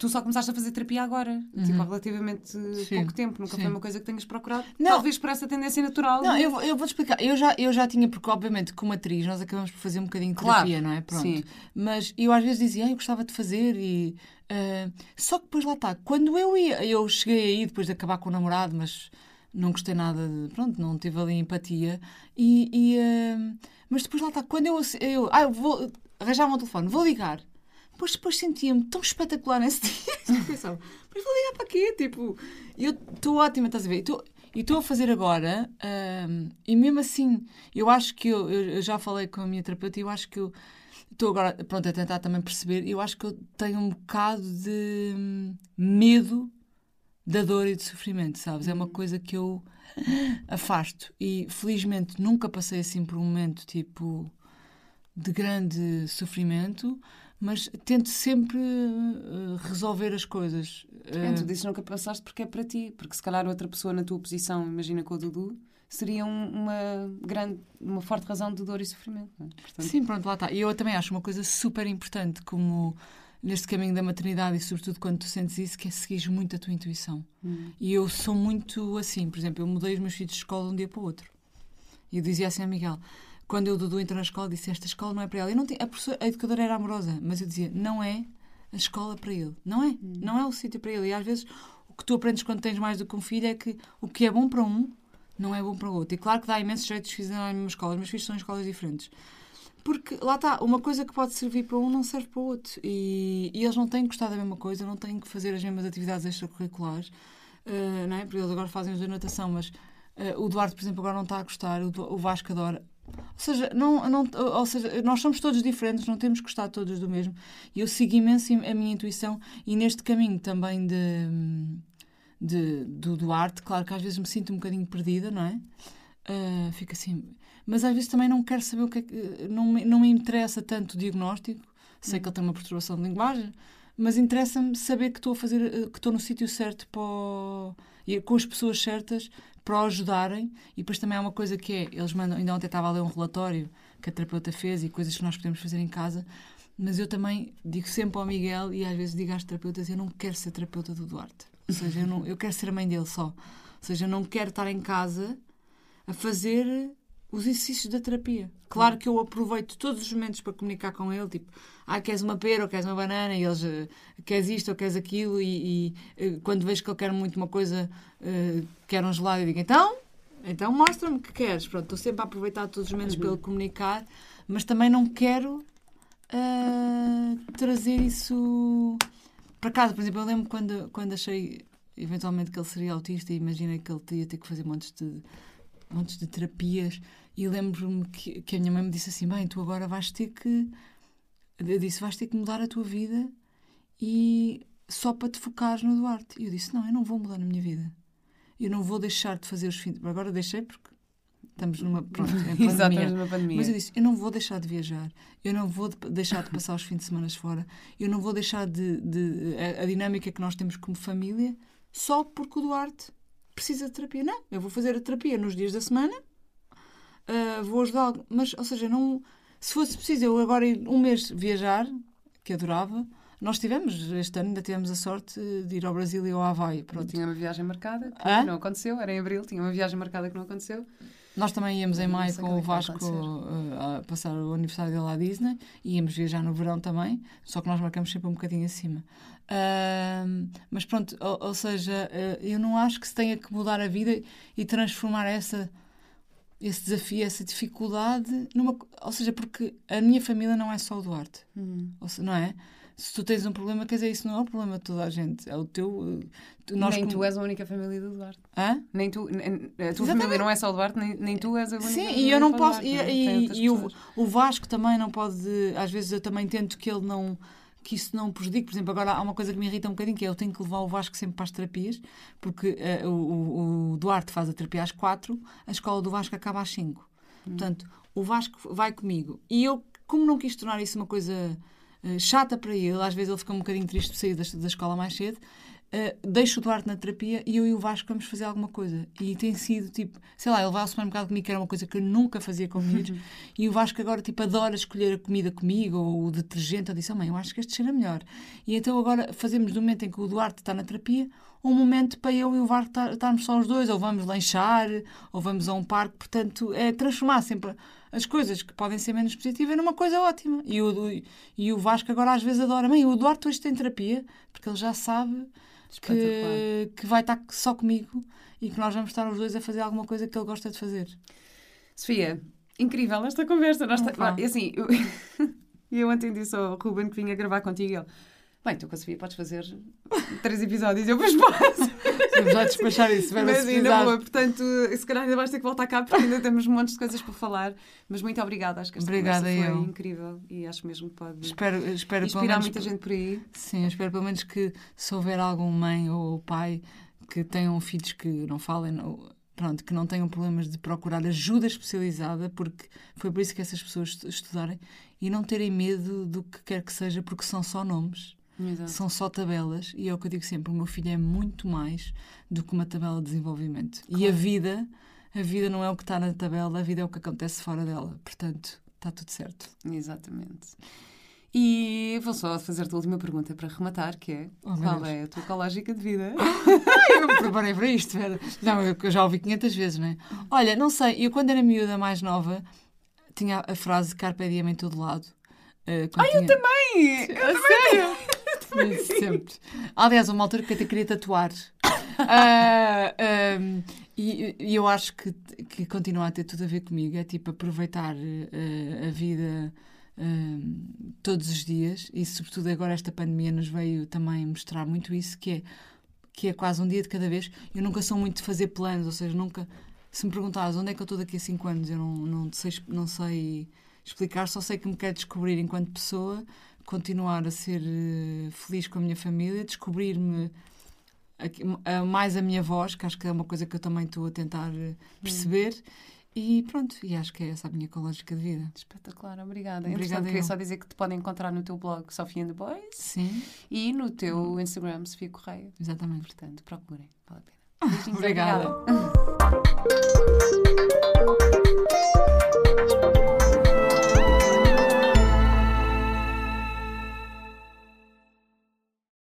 Tu só começaste a fazer terapia agora, tipo, há relativamente Sim, pouco tempo. Nunca sim. foi uma coisa que tenhas procurado. Não. Talvez por essa tendência natural. Não, de- eu, vou- eu vou-te explicar. Eu já, eu já tinha, porque obviamente como atriz nós acabamos por fazer um bocadinho de Claro, terapia, não é? Pronto. sim. Mas eu às vezes dizia, ah, eu gostava de fazer e... ah, só que depois lá está. Quando eu ia, eu cheguei aí depois de acabar com o namorado, mas não gostei nada de... Pronto, não tive ali empatia. E... e, ah, mas depois lá está. Quando eu... eu ah, eu vou... Arranjava um telefone, vou ligar. Depois, depois sentia-me tão espetacular nesse dia. Eu pensava, mas vou ligar para quê? Tipo, eu estou ótima, estás a ver? E tô- E estou a fazer agora, ahm, e mesmo assim, eu acho que eu, eu já falei com a minha terapeuta e eu acho que eu estou agora, pronto, a tentar também perceber, eu acho que eu tenho um bocado de hum, medo da dor e do sofrimento, sabes? É uma coisa que eu afasto. E felizmente nunca passei assim por um momento tipo de grande sofrimento, mas tento sempre eh, resolver as coisas. Eh, tu dizes nunca passaste porque é para ti. Porque se calhar outra pessoa na tua posição, imagina com o Dudu, seria um- uma grande, uma forte razão de dor e sofrimento. é? Portanto, Sim, pronto, lá está. E eu também acho uma coisa super importante, como neste caminho da maternidade e sobretudo quando tu sentes isso, que é seguir muito a tua intuição. hum. E eu sou muito assim, por exemplo, eu mudei os meus filhos de escola de um dia para o outro. E eu dizia assim a Miguel, quando eu Dudu entrou na escola, disse esta escola não é para ela. Eu não tinha, a, professora, a educadora era amorosa, mas eu dizia, não é a escola para ele. Não é. Não é o sítio para ele. E às vezes o que tu aprendes quando tens mais do que um filho é que o que é bom para um não é bom para o outro. E claro que dá imensos jeitos de fazer na mesma escola. Os meus filhos são em escolas diferentes. Porque lá está, uma coisa que pode servir para um não serve para o outro. E, e eles não têm que gostar da mesma coisa, não têm que fazer as mesmas atividades extracurriculares. Uh, não é? Porque eles agora fazem os de natação, mas uh, o Duarte, por exemplo, agora não está a gostar, o, o Vasco adora. Ou seja, não, não, ou seja, nós somos todos diferentes, não temos que gostar todos do mesmo. E eu sigo imenso a minha intuição e neste caminho também de, de, do Duarte, claro que às vezes me sinto um bocadinho perdida, não é? Uh, fico assim. Mas às vezes também não quero saber o que é que. Não me, não me interessa tanto o diagnóstico. Sei que ele tem uma perturbação de linguagem, mas interessa-me saber que estou a fazer. que estou no sítio certo para. o- com as pessoas certas para o ajudarem. E depois também há uma coisa que é: eles mandam. Ainda ontem estava a ler um relatório que a terapeuta fez e coisas que nós podemos fazer em casa. Mas eu também digo sempre ao Miguel e às vezes digo às terapeutas: eu não quero ser terapeuta do Duarte. Ou seja, eu, não, eu quero ser a mãe dele só. Ou seja, eu não quero estar em casa a fazer os exercícios da terapia. Claro que eu aproveito todos os momentos para comunicar com ele, tipo, ah, queres uma pera ou queres uma banana, e eles, eh, queres isto ou queres aquilo, e, e, eh, quando vejo que ele quer muito uma coisa, eh, quer um gelado, eu digo, então, então mostra-me o que queres. Pronto, estou sempre a aproveitar todos os momentos para ele comunicar, mas também não quero ah, trazer isso para casa. Por exemplo, eu lembro quando, quando achei eventualmente que ele seria autista e imaginei que ele ia ter que fazer montes de, montes de terapias e lembro-me que, que a minha mãe me disse assim, bem, tu agora vais ter que eu disse, vais ter que mudar a tua vida e só para te focares no Duarte. E eu disse, não, eu não vou mudar a minha vida. Eu não vou deixar de fazer os fins... Agora deixei porque estamos numa... Pronto, em Exato, pandemia. estamos numa pandemia. Mas eu disse, eu não vou deixar de viajar, eu não vou de- deixar de passar os fins de semana fora, eu não vou deixar de... de- a, a dinâmica que nós temos como família só porque o Duarte precisa de terapia. Não, eu vou fazer a terapia nos dias da semana, ah, vou ajudá-lo, mas, ou seja, não... Se fosse preciso eu agora ir um mês viajar, que adorava, nós tivemos, este ano ainda tivemos a sorte de ir ao Brasil e ao Havaí, pronto. tinha uma viagem marcada que Hã? não aconteceu, era em abril, tinha uma viagem marcada que não aconteceu. Nós também íamos em maio com o é Vasco uh, a passar o aniversário dele à Disney íamos viajar no verão também, só que nós marcamos sempre um bocadinho acima. Ahm, mas pronto, ou, ou seja, eh, eu não acho que se tenha que mudar a vida e transformar essa, esse desafio, essa dificuldade numa. Ou seja, porque a minha família não é só o Duarte, ou se- não é? se tu tens um problema, quer dizer, isso não é o problema de toda a gente. É o teu. eh, tu- nós nem como- tu és a única família do Duarte. Hã? Nem tu, nem- a tua Exatamente. família não é só o Duarte, nem, nem tu és a única Sim, e eu não posso. Duarte, E, não é? Tem e- e o, o Vasco também não pode. Às vezes eu também tento que ele não. Que isso não prejudique. Por exemplo, agora há uma coisa que me irrita um bocadinho, que é eu tenho que levar o Vasco sempre para as terapias, porque eh, o, o- Duarte faz a terapia às quatro, a escola do Vasco acaba às cinco. Portanto, o Vasco vai comigo. E eu, como não quis tornar isso uma coisa eh, chata para ele, às vezes ele fica um bocadinho triste por sair da, da escola mais cedo, eh, deixo o Duarte na terapia e eu e o Vasco vamos fazer alguma coisa. E tem sido tipo, sei lá, ele vai ao supermercado comigo, que era uma coisa que eu nunca fazia com miúdos, e o Vasco agora tipo adora escolher a comida comigo ou o detergente. Eu disse, oh, mãe, eu acho que este cheira melhor. E então agora fazemos do momento em que o Duarte está na terapia um momento para eu e o Vasco estar- estarmos só os dois, ou vamos lanchar, ou vamos a um parque. Portanto, é transformar sempre as coisas que podem ser menos positivas numa coisa ótima. E o, e o Vasco agora às vezes adora, mãe, o Duarte hoje tem terapia, porque ele já sabe que, que vai estar só comigo e que nós vamos estar os dois a fazer alguma coisa que ele gosta de fazer. Sofia, incrível esta conversa. Nós. Ah, assim, eu, eu ontem disse ao Ruben que vinha gravar contigo ele. Bem, tu com a Sofia podes fazer três episódios. Eu depois posso. Vamos já despachar isso, Vera, Mas ainda boa, portanto, se calhar ainda vais ter que voltar cá porque ainda temos um monte de coisas para falar. Mas muito obrigada, acho que esta Obrigada, foi eu. incrível e acho mesmo que pode Espero, espero inspirar muita gente por aí. Sim, espero pelo menos que se houver algum mãe ou pai que tenham filhos que não falem, pronto, que não tenham problemas de procurar ajuda especializada, porque foi por isso que essas pessoas estu- estudarem e não terem medo do que quer que seja, porque são só nomes, Exato. são só tabelas, e é o que eu digo sempre: o meu filho é muito mais do que uma tabela de desenvolvimento. E a Claro. vida, a vida não é o que está na tabela, a vida é o que acontece fora dela. Portanto, está tudo certo. Exatamente. E vou só fazer-te a última pergunta para rematar, que é Oh, qual é a tua ecológica de vida? Eu me preparei para isto, Vera. Não, eu eu já ouvi 500 vezes, não é? Olha, não sei, eu quando era miúda mais nova tinha a frase Carpe diem em todo lado. Ah, eu Também! A sério? Sempre. Aliás, uma altura que até queria tatuar. Ah, ahm, e, e eu acho que, que continua a ter tudo a ver comigo. É tipo aproveitar ah, a vida ahm, todos os dias e, sobretudo, agora esta pandemia nos veio também mostrar muito isso, que é, que é quase um dia de cada vez. Eu nunca sou muito de fazer planos, ou seja, nunca. Se me perguntares onde é que eu estou daqui a 5 anos, eu não, não, sei, não sei explicar, só sei que me quero descobrir enquanto pessoa, continuar a ser eh, feliz com a minha família, descobrir-me mais a minha voz, que acho que é uma coisa que eu também estou a tentar eh, perceber. E pronto, e acho que é essa a minha ecológica de vida. Espetacular, obrigada. Obrigada, queria só dizer que te podem encontrar no teu blog Sofia and the Boys Sim, e no teu Instagram Sofia Correia. exatamente. Portanto, procurem, vale a pena. Obrigada. obrigada.